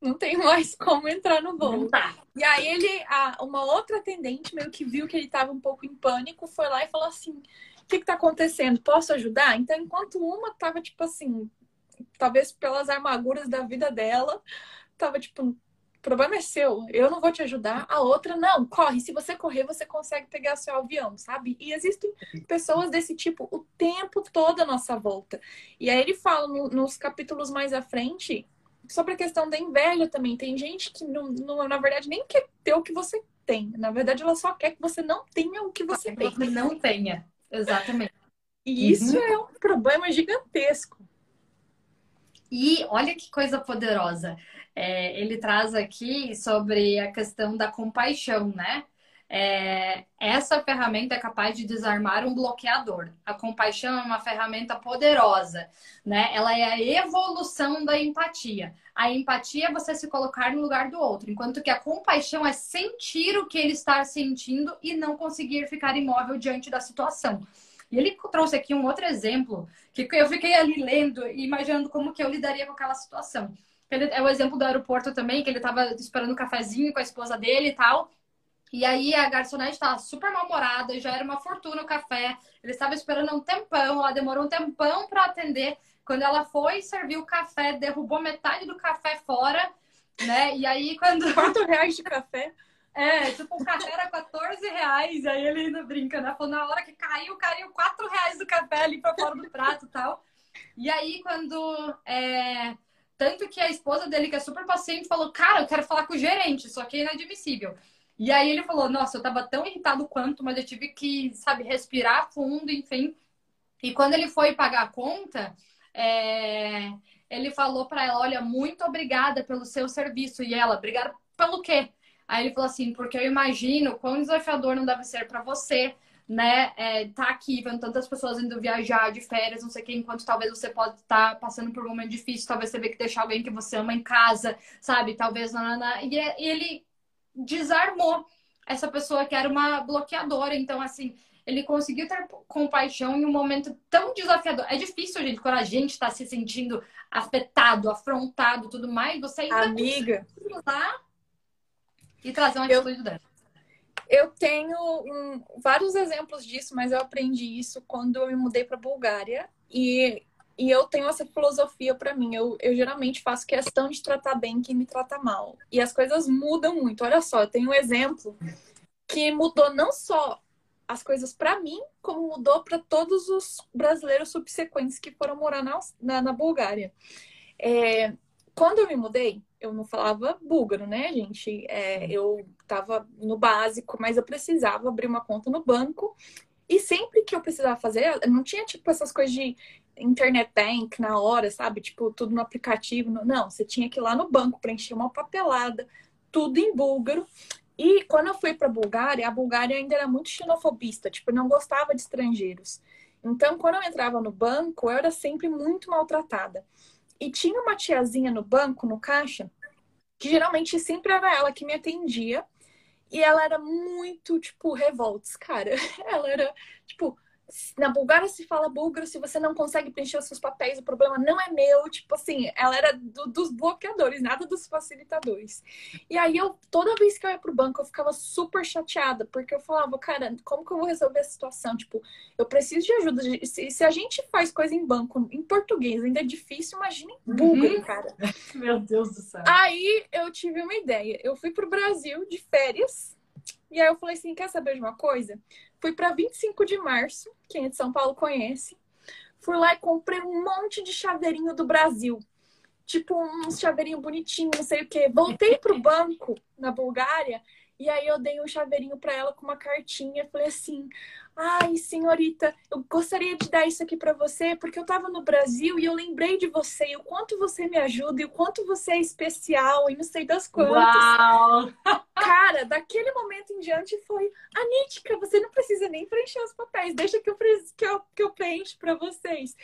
não tem mais como entrar no voo. Tá. E aí ele, a, uma outra atendente meio que viu que ele estava um pouco em pânico, foi lá e falou assim: que está acontecendo? Posso ajudar? Então, enquanto uma tava, tipo assim, talvez pelas armaduras da vida dela, tava tipo, o problema é seu, eu não vou te ajudar. A outra, não, corre. Se você correr, você consegue pegar seu avião, sabe? E existem pessoas desse tipo o tempo todo à nossa volta. E aí ele fala no, nos capítulos mais à frente sobre a questão da inveja também. Tem gente que, não, não, na verdade, nem quer ter o que você tem. Na verdade, ela só quer que você não tenha o que você tem. Não tenha. Exatamente. E isso uhum. é um problema gigantesco. E olha que coisa poderosa. É, ele traz aqui sobre a questão da compaixão, né? É, essa ferramenta é capaz de desarmar um bloqueador. A compaixão é uma ferramenta poderosa, né? Ela é a evolução da empatia. A empatia é você se colocar no lugar do outro, enquanto que a compaixão é sentir o que ele está sentindo e não conseguir ficar imóvel diante da situação. E ele trouxe aqui um outro exemplo que eu fiquei ali lendo e imaginando como que eu lidaria com aquela situação. Ele, é o exemplo do aeroporto também, que ele estava esperando um cafezinho com a esposa dele e tal. E aí a garçonete estava super mal-humorada, já era uma fortuna o café. Ele estava esperando um tempão, ela demorou um tempão para atender. Quando ela foi servir o café, derrubou metade do café fora, né? E aí quando. Quatro reais de café. É, tipo, o café era 14 reais, aí ele ainda brinca, né? Falou, na hora que caiu, caiu 4 reais do café ali pra fora do prato e tal. E aí, quando. É... Tanto que a esposa dele, que é super paciente, falou, cara, eu quero falar com o gerente, só que é inadmissível. E aí ele falou, nossa, eu tava tão irritado quanto, mas eu tive que, sabe, respirar fundo, enfim. E quando ele foi pagar a conta, é... ele falou para ela, olha, muito obrigada pelo seu serviço. E ela, obrigada pelo quê? Aí ele falou assim, porque eu imagino quão desafiador não deve ser para você, né? É, tá aqui, vendo tantas pessoas indo viajar de férias, não sei o que, enquanto talvez você pode estar tá passando por um momento difícil, talvez você vê que deixar alguém que você ama em casa, sabe? Talvez. Nanana. E, é, e ele desarmou essa pessoa que era uma bloqueadora. Então, assim, ele conseguiu ter compaixão em um momento tão desafiador. É difícil, gente, quando a gente está se sentindo afetado, afrontado, tudo mais, você ainda Amiga. lá e trazer uma atitude eu, dessa. Eu tenho um, vários exemplos disso, mas eu aprendi isso quando eu me mudei para Bulgária e, e eu tenho essa filosofia para mim. Eu, eu geralmente faço questão de tratar bem quem me trata mal. E as coisas mudam muito. Olha só, eu tenho um exemplo que mudou não só as coisas para mim, como mudou para todos os brasileiros subsequentes que foram morar na, na, na Bulgária. É, quando eu me mudei, eu não falava búlgaro, né, gente? É, eu estava no básico, mas eu precisava abrir uma conta no banco. E sempre que eu precisava fazer, não tinha tipo essas coisas de internet bank na hora, sabe? Tipo, tudo no aplicativo. Não, você tinha que ir lá no banco preencher uma papelada, tudo em búlgaro. E quando eu fui para Bulgária, a Bulgária ainda era muito xenofobista, tipo, não gostava de estrangeiros. Então, quando eu entrava no banco, eu era sempre muito maltratada. E tinha uma tiazinha no banco, no caixa, que geralmente sempre era ela que me atendia. E ela era muito, tipo, revolts, cara. Ela era, tipo, na Bulgária se fala búlgaro, se você não consegue preencher os seus papéis, o problema não é meu. Tipo assim, ela era do, dos bloqueadores, nada dos facilitadores. E aí eu, toda vez que eu ia pro banco, eu ficava super chateada, porque eu falava, cara, como que eu vou resolver a situação? Tipo, eu preciso de ajuda. Se, se a gente faz coisa em banco em português ainda é difícil, imagina em búlgaro, uhum. cara. Meu Deus do céu. Aí eu tive uma ideia. Eu fui pro Brasil de férias. E aí eu falei assim, quer saber de uma coisa? Fui para 25 de março, quem é de São Paulo conhece. Fui lá e comprei um monte de chaveirinho do Brasil. Tipo, uns chaveirinho bonitinho, não sei o quê. Voltei pro banco na Bulgária E aí eu dei um chaveirinho para ela com uma cartinha. Falei assim: Ai, senhorita, eu gostaria de dar isso aqui para você porque eu estava no Brasil e eu lembrei de você e o quanto você me ajuda e o quanto você é especial e não sei das quantas. Uau! Cara, daquele momento em diante foi: Anítica, você não precisa nem preencher os papéis, deixa que eu, que eu, que eu preencho para vocês.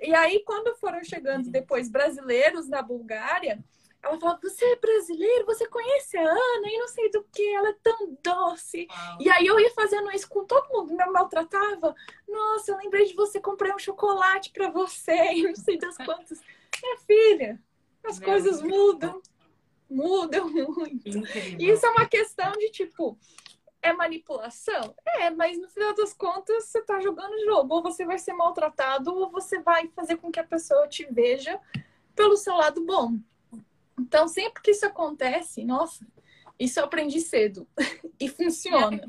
E aí, quando foram chegando depois brasileiros na Bulgária ela fala, você é brasileiro, você conhece a Ana e não sei do que, ela é tão doce. Uau. E aí eu ia fazendo isso com todo mundo, me maltratava. Nossa, eu lembrei de você, comprei um chocolate para você e não sei das quantas. Minha filha, as Meu coisas Deus. mudam. Mudam muito. Incrível. E isso é uma questão de tipo, é manipulação? É, mas no final das contas você tá jogando jogo. Ou você vai ser maltratado, ou você vai fazer com que a pessoa te veja pelo seu lado bom. Então, sempre que isso acontece, nossa, isso eu aprendi cedo. e funciona.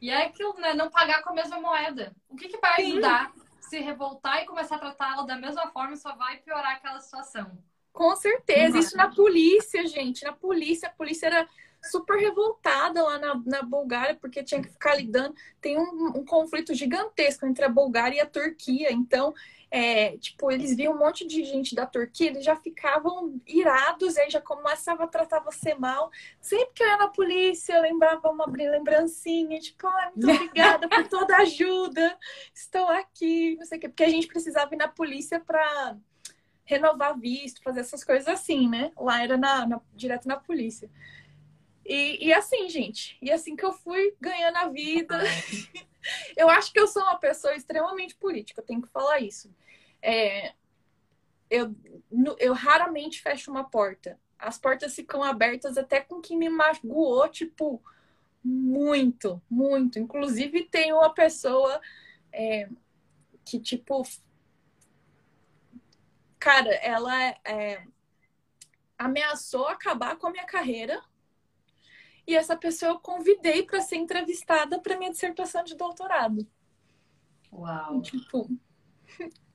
E é, e é aquilo, né? Não pagar com a mesma moeda. O que, que vai ajudar? Sim. Se revoltar e começar a tratá-la da mesma forma só vai piorar aquela situação. Com certeza. Isso na polícia, gente. Na polícia. A polícia era super revoltada lá na, na Bulgária, porque tinha que ficar lidando. Tem um, um conflito gigantesco entre a Bulgária e a Turquia. Então, é, tipo, eles viam um monte de gente da Turquia, eles já ficavam irados, aí já começava a tratar você mal. Sempre que eu ia na polícia, eu lembrava uma lembrancinha, tipo, ah, muito obrigada por toda a ajuda, estou aqui, não sei o quê, porque a gente precisava ir na polícia para renovar visto, fazer essas coisas assim, né? Lá era na, na direto na polícia. E, e assim, gente, e assim que eu fui ganhando a vida. eu acho que eu sou uma pessoa extremamente política, eu tenho que falar isso. É, eu, eu raramente fecho uma porta. As portas ficam abertas até com quem me magoou, tipo, muito, muito. Inclusive, tem uma pessoa é, que, tipo, cara, ela é, ameaçou acabar com a minha carreira e essa pessoa eu convidei para ser entrevistada para minha dissertação de doutorado. Uau! Tipo.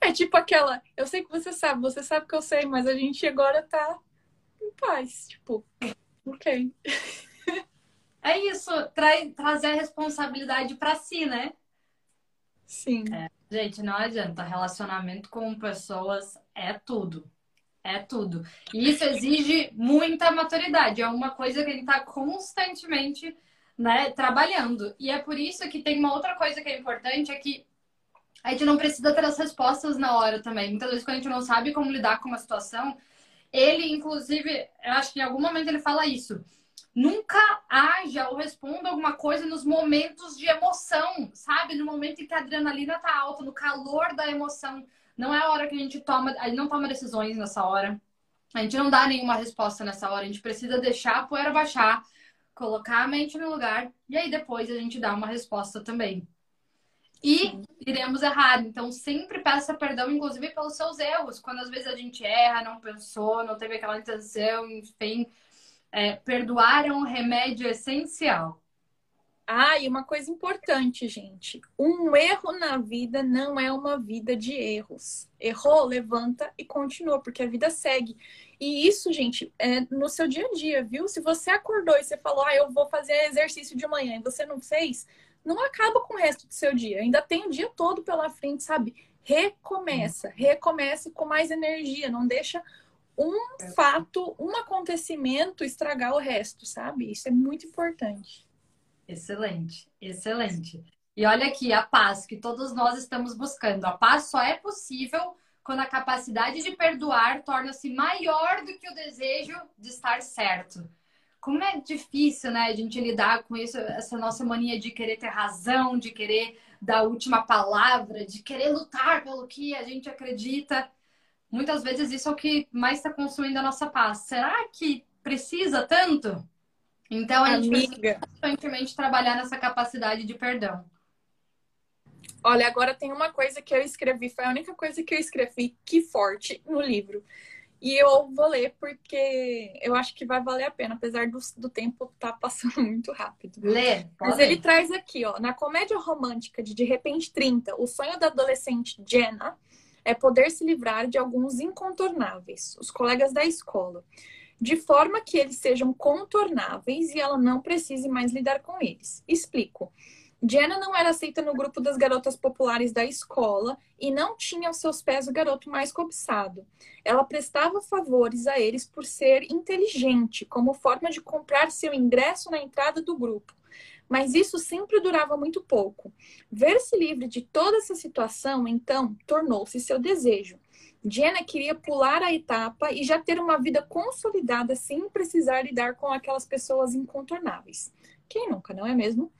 É tipo aquela. Eu sei que você sabe, você sabe que eu sei, mas a gente agora tá em paz. Tipo, ok. É isso, tra trazer a responsabilidade para si, né? Sim. É, gente, não adianta. Relacionamento com pessoas é tudo. É tudo. E isso exige muita maturidade. É uma coisa que a gente está constantemente né, trabalhando. E é por isso que tem uma outra coisa que é importante, é que a gente não precisa ter as respostas na hora também. Muitas vezes, quando a gente não sabe como lidar com uma situação, ele, inclusive, eu acho que em algum momento ele fala isso. Nunca haja ou responda alguma coisa nos momentos de emoção, sabe? No momento em que a adrenalina tá alta, no calor da emoção. Não é a hora que a gente toma, a gente não toma decisões nessa hora. A gente não dá nenhuma resposta nessa hora. A gente precisa deixar a poeira baixar, colocar a mente no lugar e aí depois a gente dá uma resposta também. E iremos errar. Então, sempre peça perdão, inclusive pelos seus erros. Quando às vezes a gente erra, não pensou, não teve aquela intenção, enfim. É, perdoar é um remédio essencial. Ah, e uma coisa importante, gente. Um erro na vida não é uma vida de erros. Errou, levanta e continua, porque a vida segue. E isso, gente, é no seu dia a dia, viu? Se você acordou e você falou, ah, eu vou fazer exercício de manhã e você não fez, não acaba com o resto do seu dia. Ainda tem o dia todo pela frente, sabe? Recomeça, recomeça com mais energia. Não deixa um fato, um acontecimento estragar o resto, sabe? Isso é muito importante. Excelente, excelente. E olha aqui a paz que todos nós estamos buscando. A paz só é possível quando a capacidade de perdoar torna-se maior do que o desejo de estar certo. Como é difícil, né, a gente lidar com isso, essa nossa mania de querer ter razão, de querer dar a última palavra, de querer lutar pelo que a gente acredita. Muitas vezes isso é o que mais está construindo a nossa paz. Será que precisa tanto? Então, a gente precisa constantemente trabalhar nessa capacidade de perdão. Olha, agora tem uma coisa que eu escrevi, foi a única coisa que eu escrevi que forte no livro. E eu vou ler porque eu acho que vai valer a pena, apesar do, do tempo estar tá passando muito rápido. Lê. Mas ele traz aqui, ó, na comédia romântica de De repente 30, o sonho da adolescente Jenna é poder se livrar de alguns incontornáveis, os colegas da escola. De forma que eles sejam contornáveis e ela não precise mais lidar com eles. Explico. Jenna não era aceita no grupo das garotas populares da escola e não tinha aos seus pés o garoto mais cobiçado. Ela prestava favores a eles por ser inteligente, como forma de comprar seu ingresso na entrada do grupo. Mas isso sempre durava muito pouco. Ver-se livre de toda essa situação, então, tornou-se seu desejo. Jenna queria pular a etapa e já ter uma vida consolidada sem precisar lidar com aquelas pessoas incontornáveis. Quem nunca, não é mesmo?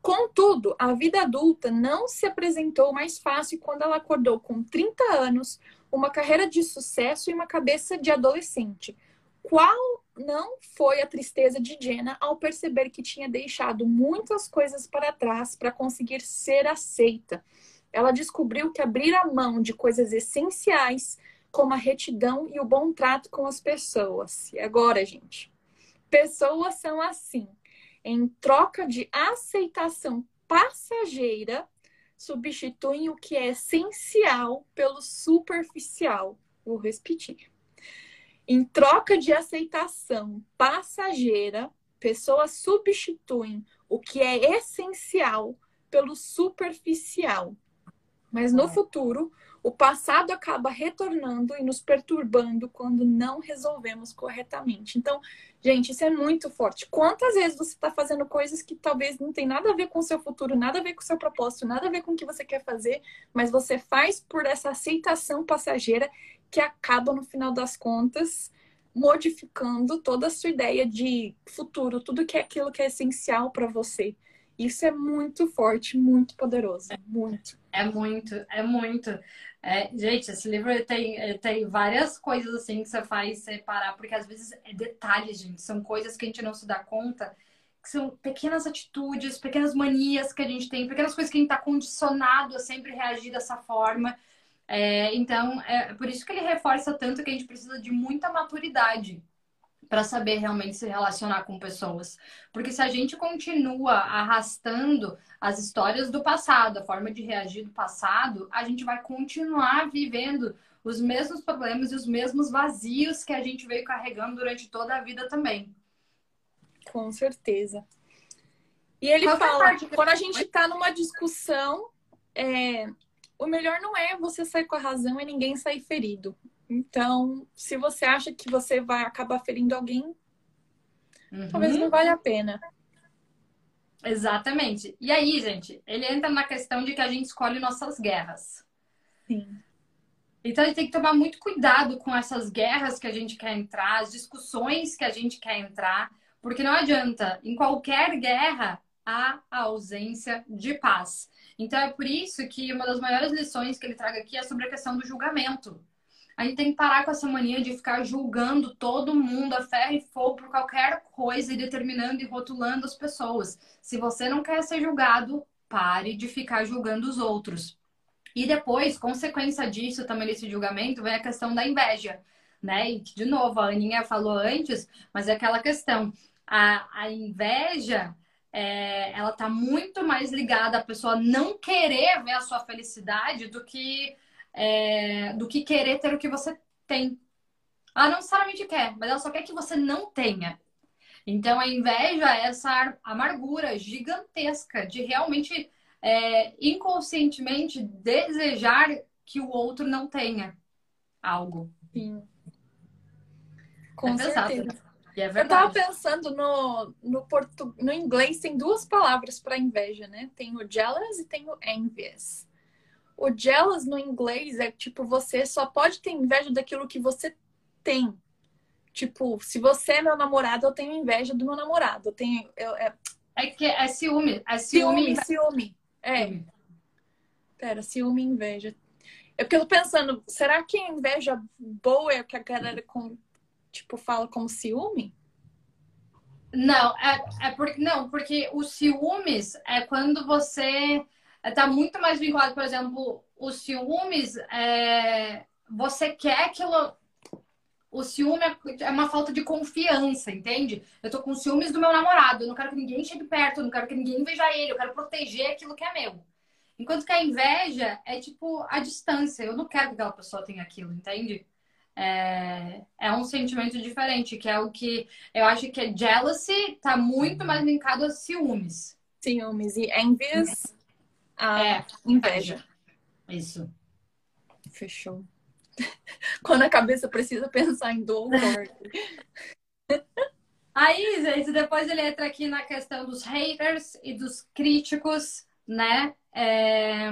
Contudo, a vida adulta não se apresentou mais fácil quando ela acordou com 30 anos, uma carreira de sucesso e uma cabeça de adolescente. Qual não foi a tristeza de Jenna ao perceber que tinha deixado muitas coisas para trás para conseguir ser aceita? Ela descobriu que abrir a mão de coisas essenciais, como a retidão e o bom trato com as pessoas. E agora, gente? Pessoas são assim em troca de aceitação passageira, substituem o que é essencial pelo superficial. Vou repetir. Em troca de aceitação passageira, pessoas substituem o que é essencial pelo superficial. Mas no futuro, o passado acaba retornando e nos perturbando quando não resolvemos corretamente. Então, gente, isso é muito forte. Quantas vezes você está fazendo coisas que talvez não tem nada a ver com o seu futuro, nada a ver com o seu propósito, nada a ver com o que você quer fazer, mas você faz por essa aceitação passageira que acaba, no final das contas, modificando toda a sua ideia de futuro, tudo que é aquilo que é essencial para você. Isso é muito forte, muito poderoso, muito. É muito, é muito. É, gente, esse livro tem, tem várias coisas assim que você faz separar, porque às vezes é detalhes, gente. São coisas que a gente não se dá conta, que são pequenas atitudes, pequenas manias que a gente tem, pequenas coisas que a gente está condicionado a sempre reagir dessa forma. É, então, é por isso que ele reforça tanto que a gente precisa de muita maturidade para saber realmente se relacionar com pessoas. Porque se a gente continua arrastando as histórias do passado, a forma de reagir do passado, a gente vai continuar vivendo os mesmos problemas e os mesmos vazios que a gente veio carregando durante toda a vida também. Com certeza. E ele Qual fala que quando a gente está numa discussão, é, o melhor não é você sair com a razão e ninguém sair ferido. Então, se você acha que você vai acabar ferindo alguém, uhum. talvez não valha a pena. Exatamente. E aí, gente, ele entra na questão de que a gente escolhe nossas guerras. Sim. Então a gente tem que tomar muito cuidado com essas guerras que a gente quer entrar, as discussões que a gente quer entrar, porque não adianta, em qualquer guerra há a ausência de paz. Então é por isso que uma das maiores lições que ele traga aqui é sobre a questão do julgamento. A gente tem que parar com essa mania de ficar julgando todo mundo a ferro e fogo por qualquer coisa e determinando e rotulando as pessoas. Se você não quer ser julgado, pare de ficar julgando os outros. E depois, consequência disso, também desse julgamento, vem a questão da inveja, né? E de novo, a Aninha falou antes, mas é aquela questão. A, a inveja, é, ela tá muito mais ligada à pessoa não querer ver a sua felicidade do que é, do que querer ter o que você tem. Ela não necessariamente quer, mas ela só quer que você não tenha. Então a inveja é essa amargura gigantesca de realmente é, inconscientemente desejar que o outro não tenha algo. Sim. Com é certeza. E é verdade. Eu tava pensando no, no, portu... no inglês, tem duas palavras para inveja, né? Tem o jealous e tem o envious. O jealous no inglês é tipo, você só pode ter inveja daquilo que você tem. Tipo, se você é meu namorado, eu tenho inveja do meu namorado. Eu tenho. Eu, é... é que é ciúme. É ciúme. Ciúme, ciúme. É. Ciúme. Pera, ciúme e inveja. É porque eu tô pensando, será que a inveja boa é que a galera com, tipo, fala como ciúme? Não, é, é porque não, porque os ciúmes é quando você está muito mais vinculado, por exemplo, os ciúmes, é, você quer aquilo. O ciúme é, é uma falta de confiança, entende? Eu tô com ciúmes do meu namorado, eu não quero que ninguém chegue perto, eu não quero que ninguém veja ele, eu quero proteger aquilo que é meu. Enquanto que a inveja é tipo a distância, eu não quero que aquela pessoa tenha aquilo, entende? é, é um sentimento diferente, que é o que eu acho que é jealousy, tá muito mais linkado a ciúmes. Ciúmes e envious, a é, inveja. Isso. Fechou. Quando a cabeça precisa pensar em dor. Aí, gente, depois ele entra aqui na questão dos haters e dos críticos, né? É...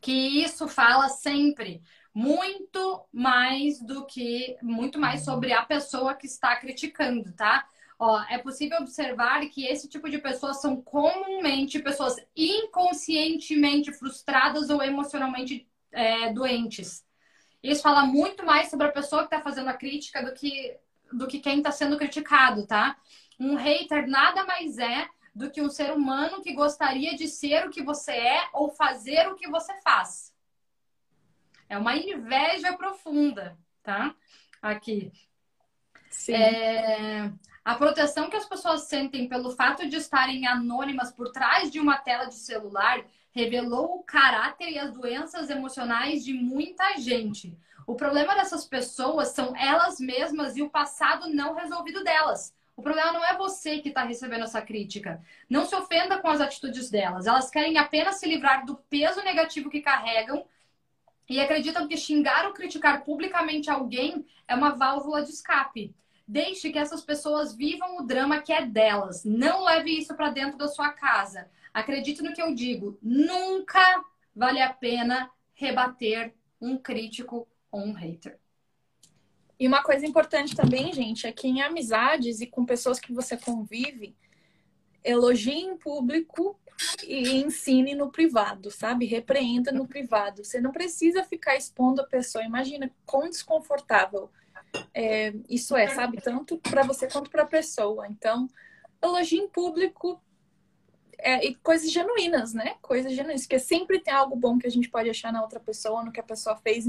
Que isso fala sempre muito mais do que muito mais sobre a pessoa que está criticando, tá? Ó, é possível observar que esse tipo de pessoas são comumente pessoas inconscientemente frustradas ou emocionalmente é, doentes. Isso fala muito mais sobre a pessoa que está fazendo a crítica do que, do que quem está sendo criticado, tá? Um hater nada mais é do que um ser humano que gostaria de ser o que você é ou fazer o que você faz. É uma inveja profunda, tá? Aqui. Sim. É... A proteção que as pessoas sentem pelo fato de estarem anônimas por trás de uma tela de celular revelou o caráter e as doenças emocionais de muita gente. O problema dessas pessoas são elas mesmas e o passado não resolvido delas. O problema não é você que está recebendo essa crítica. Não se ofenda com as atitudes delas. Elas querem apenas se livrar do peso negativo que carregam e acreditam que xingar ou criticar publicamente alguém é uma válvula de escape. Deixe que essas pessoas vivam o drama que é delas. Não leve isso para dentro da sua casa. Acredite no que eu digo. Nunca vale a pena rebater um crítico ou um hater. E uma coisa importante também, gente, é que em amizades e com pessoas que você convive, elogie em público e ensine no privado, sabe? Repreenda no privado. Você não precisa ficar expondo a pessoa. Imagina quão desconfortável é, isso é, sabe? Tanto para você quanto para a pessoa. Então, elogie em público é, e coisas genuínas, né? Coisas genuínas, porque sempre tem algo bom que a gente pode achar na outra pessoa, no que a pessoa fez.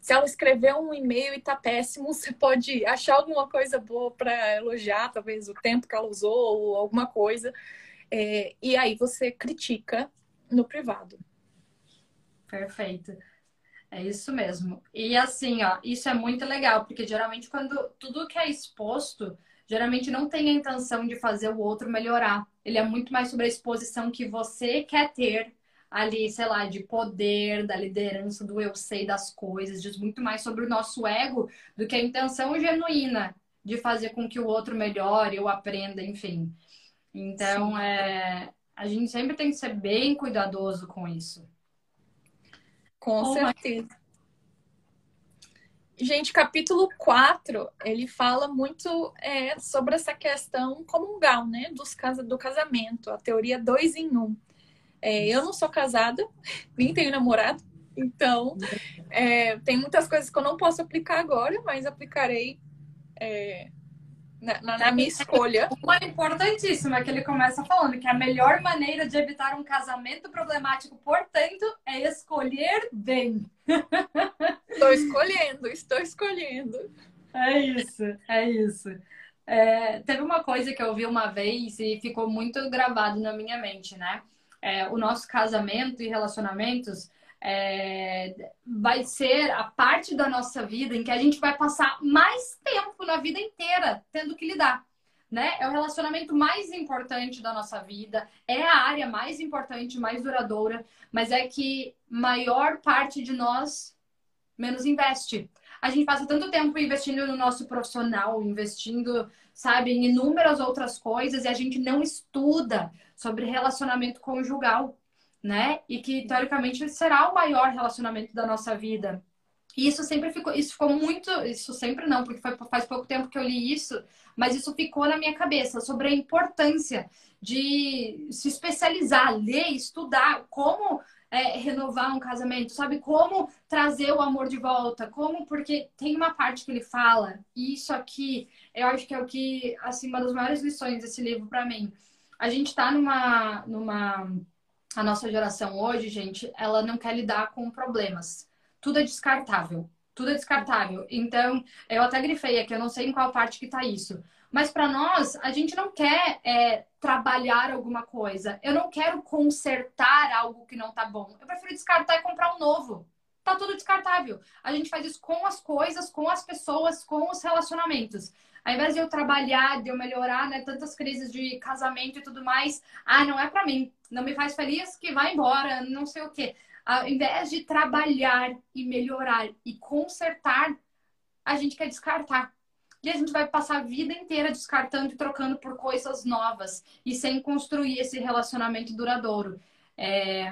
Se ela escreveu um e-mail e tá péssimo, você pode achar alguma coisa boa para elogiar, talvez o tempo que ela usou ou alguma coisa. É, e aí você critica no privado. Perfeito. É isso mesmo. E assim, ó, isso é muito legal, porque geralmente quando tudo que é exposto, geralmente não tem a intenção de fazer o outro melhorar. Ele é muito mais sobre a exposição que você quer ter ali, sei lá, de poder, da liderança, do eu sei das coisas, diz muito mais sobre o nosso ego do que a intenção genuína de fazer com que o outro melhore ou aprenda, enfim. Então, é, a gente sempre tem que ser bem cuidadoso com isso. Com oh, certeza. Gente, capítulo 4, ele fala muito é, sobre essa questão comungal, né? Dos casa, do casamento, a teoria dois em um. É, eu não sou casada, nem tenho namorado, então é, tem muitas coisas que eu não posso aplicar agora, mas aplicarei é, na, na, na minha escolha. Uma importantíssima que ele começa falando que a melhor maneira de evitar um casamento problemático, portanto, é escolher bem. Estou escolhendo, estou escolhendo. É isso, é isso. É, teve uma coisa que eu vi uma vez e ficou muito gravado na minha mente, né? É, o nosso casamento e relacionamentos é, vai ser a parte da nossa vida em que a gente vai passar mais tempo na vida inteira tendo que lidar. Né? É o relacionamento mais importante da nossa vida, é a área mais importante, mais duradoura, mas é que maior parte de nós menos investe. A gente passa tanto tempo investindo no nosso profissional, investindo, sabe, em inúmeras outras coisas e a gente não estuda sobre relacionamento conjugal né? E que teoricamente será o maior relacionamento da nossa vida. E isso sempre ficou, isso ficou muito, isso sempre não, porque foi, faz pouco tempo que eu li isso, mas isso ficou na minha cabeça sobre a importância de se especializar, ler, estudar como é, renovar um casamento, sabe? Como trazer o amor de volta, como, porque tem uma parte que ele fala, e isso aqui, eu acho que é o que, assim, uma das maiores lições desse livro para mim. A gente tá numa, numa a nossa geração hoje, gente, ela não quer lidar com problemas. Tudo é descartável. Tudo é descartável. Então, eu até grifei aqui, eu não sei em qual parte que tá isso. Mas para nós, a gente não quer é, trabalhar alguma coisa. Eu não quero consertar algo que não tá bom. Eu prefiro descartar e comprar um novo. tá tudo descartável. A gente faz isso com as coisas, com as pessoas, com os relacionamentos. Ao invés de eu trabalhar, de eu melhorar, né, tantas crises de casamento e tudo mais, ah, não é para mim, não me faz feliz, que vai embora, não sei o quê. Ao invés de trabalhar e melhorar e consertar, a gente quer descartar. E a gente vai passar a vida inteira descartando e trocando por coisas novas e sem construir esse relacionamento duradouro. É...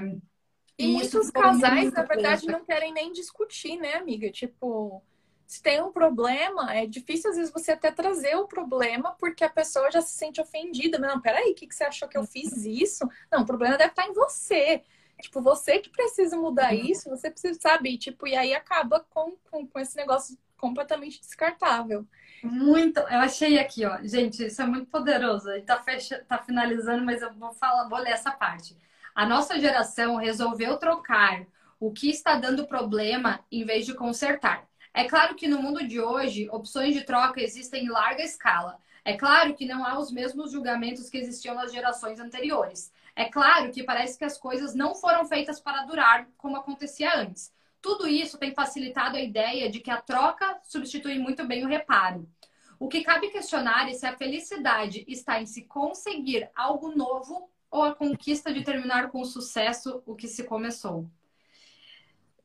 E muitos casais, na verdade, não querem nem discutir, né, amiga? Tipo, se tem um problema, é difícil às vezes você até trazer o problema porque a pessoa já se sente ofendida. Não, peraí, o que, que você achou que eu fiz isso? Não, o problema deve estar em você. Tipo, você que precisa mudar uhum. isso, você precisa saber. Tipo, e aí acaba com, com, com esse negócio completamente descartável. Muito, eu achei aqui, ó. Gente, isso é muito poderoso. Ele tá, fecha, tá finalizando, mas eu vou falar, vou ler essa parte. A nossa geração resolveu trocar o que está dando problema em vez de consertar. É claro que no mundo de hoje, opções de troca existem em larga escala. É claro que não há os mesmos julgamentos que existiam nas gerações anteriores. É claro que parece que as coisas não foram feitas para durar como acontecia antes. Tudo isso tem facilitado a ideia de que a troca substitui muito bem o reparo. O que cabe questionar é se a felicidade está em se conseguir algo novo ou a conquista de terminar com sucesso o que se começou.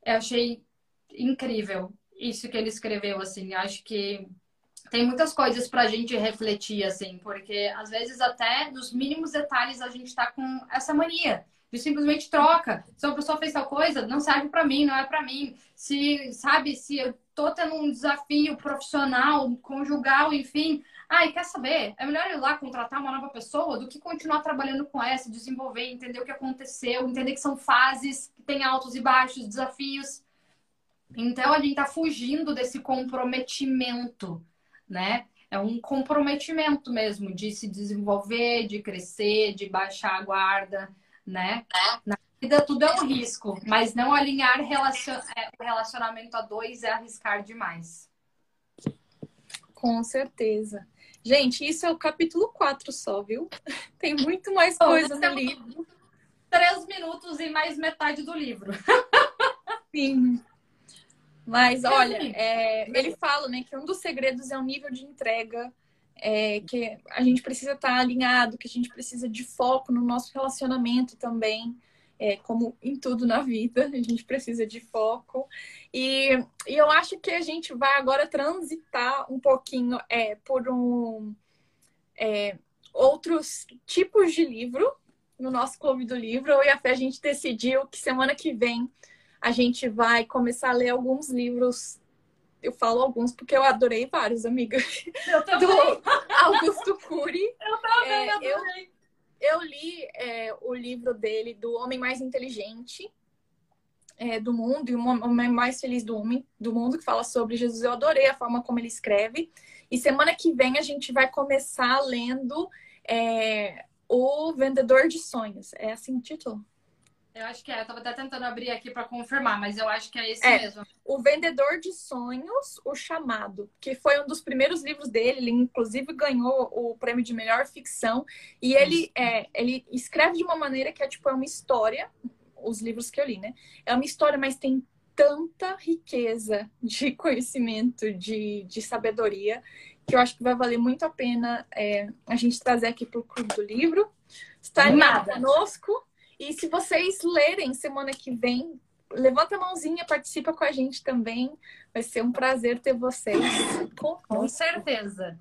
Eu achei incrível isso que ele escreveu, assim. Acho que tem muitas coisas para a gente refletir, assim, porque às vezes até nos mínimos detalhes a gente está com essa mania de simplesmente troca. Se uma pessoa fez tal coisa, não serve para mim, não é para mim. Se, sabe, se eu tô tendo um desafio profissional, conjugal, enfim, ai, quer saber? É melhor ir lá contratar uma nova pessoa do que continuar trabalhando com essa, desenvolver, entender o que aconteceu, entender que são fases, que tem altos e baixos, desafios. Então a gente tá fugindo desse comprometimento né? É um comprometimento mesmo de se desenvolver, de crescer, de baixar a guarda, né? Na vida tudo é um risco, mas não alinhar relacion... É, o relacionamento a dois é arriscar demais. Com certeza. Gente, isso é o capítulo 4 só, viu? Tem muito mais coisa no livro. Três minutos e mais metade do livro. Sim. Mas olha, é, ele fala né, que um dos segredos é o nível de entrega, é, que a gente precisa estar alinhado, que a gente precisa de foco no nosso relacionamento também, é, como em tudo na vida, a gente precisa de foco. E, e eu acho que a gente vai agora transitar um pouquinho é, por um, é, outros tipos de livro no nosso clube do livro. Eu e a Fé a gente decidiu que semana que vem a gente vai começar a ler alguns livros. Eu falo alguns porque eu adorei vários, amiga. Eu também. Do Augusto Cury. Eu também, é, eu, eu li é, o livro dele, do Homem Mais Inteligente é, do Mundo, e o Homem Mais Feliz do, homem, do Mundo, que fala sobre Jesus. Eu adorei a forma como ele escreve. E semana que vem a gente vai começar lendo é, O Vendedor de Sonhos. É assim o título? Eu acho que é. Eu tava até tentando abrir aqui para confirmar, mas eu acho que é esse é, mesmo. O Vendedor de Sonhos, O Chamado, que foi um dos primeiros livros dele. Ele, inclusive, ganhou o prêmio de melhor ficção. E ele, é, ele escreve de uma maneira que é tipo é uma história. Os livros que eu li, né? É uma história, mas tem tanta riqueza de conhecimento, de, de sabedoria, que eu acho que vai valer muito a pena é, a gente trazer aqui para o Clube do Livro. Está animada conosco. E se vocês lerem semana que vem, levanta a mãozinha, participa com a gente também. Vai ser um prazer ter vocês. Com, com certeza.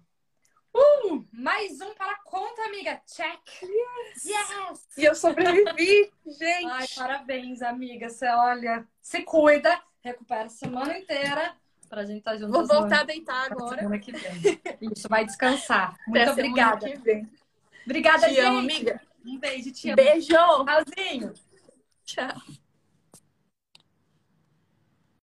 Uh, mais um para a conta, amiga. Check. Yes. yes. E eu sobrevivi, gente. Ai, parabéns, amiga. Você olha, se cuida, recupera a semana inteira pra gente estar tá junto. Vou voltar a deitar agora. Semana que vem. Isso, vai descansar. Muito Até obrigada. Obrigada, Te gente. amo, amiga. Um beijo, te amo. Beijo. Tchauzinho. Tchau.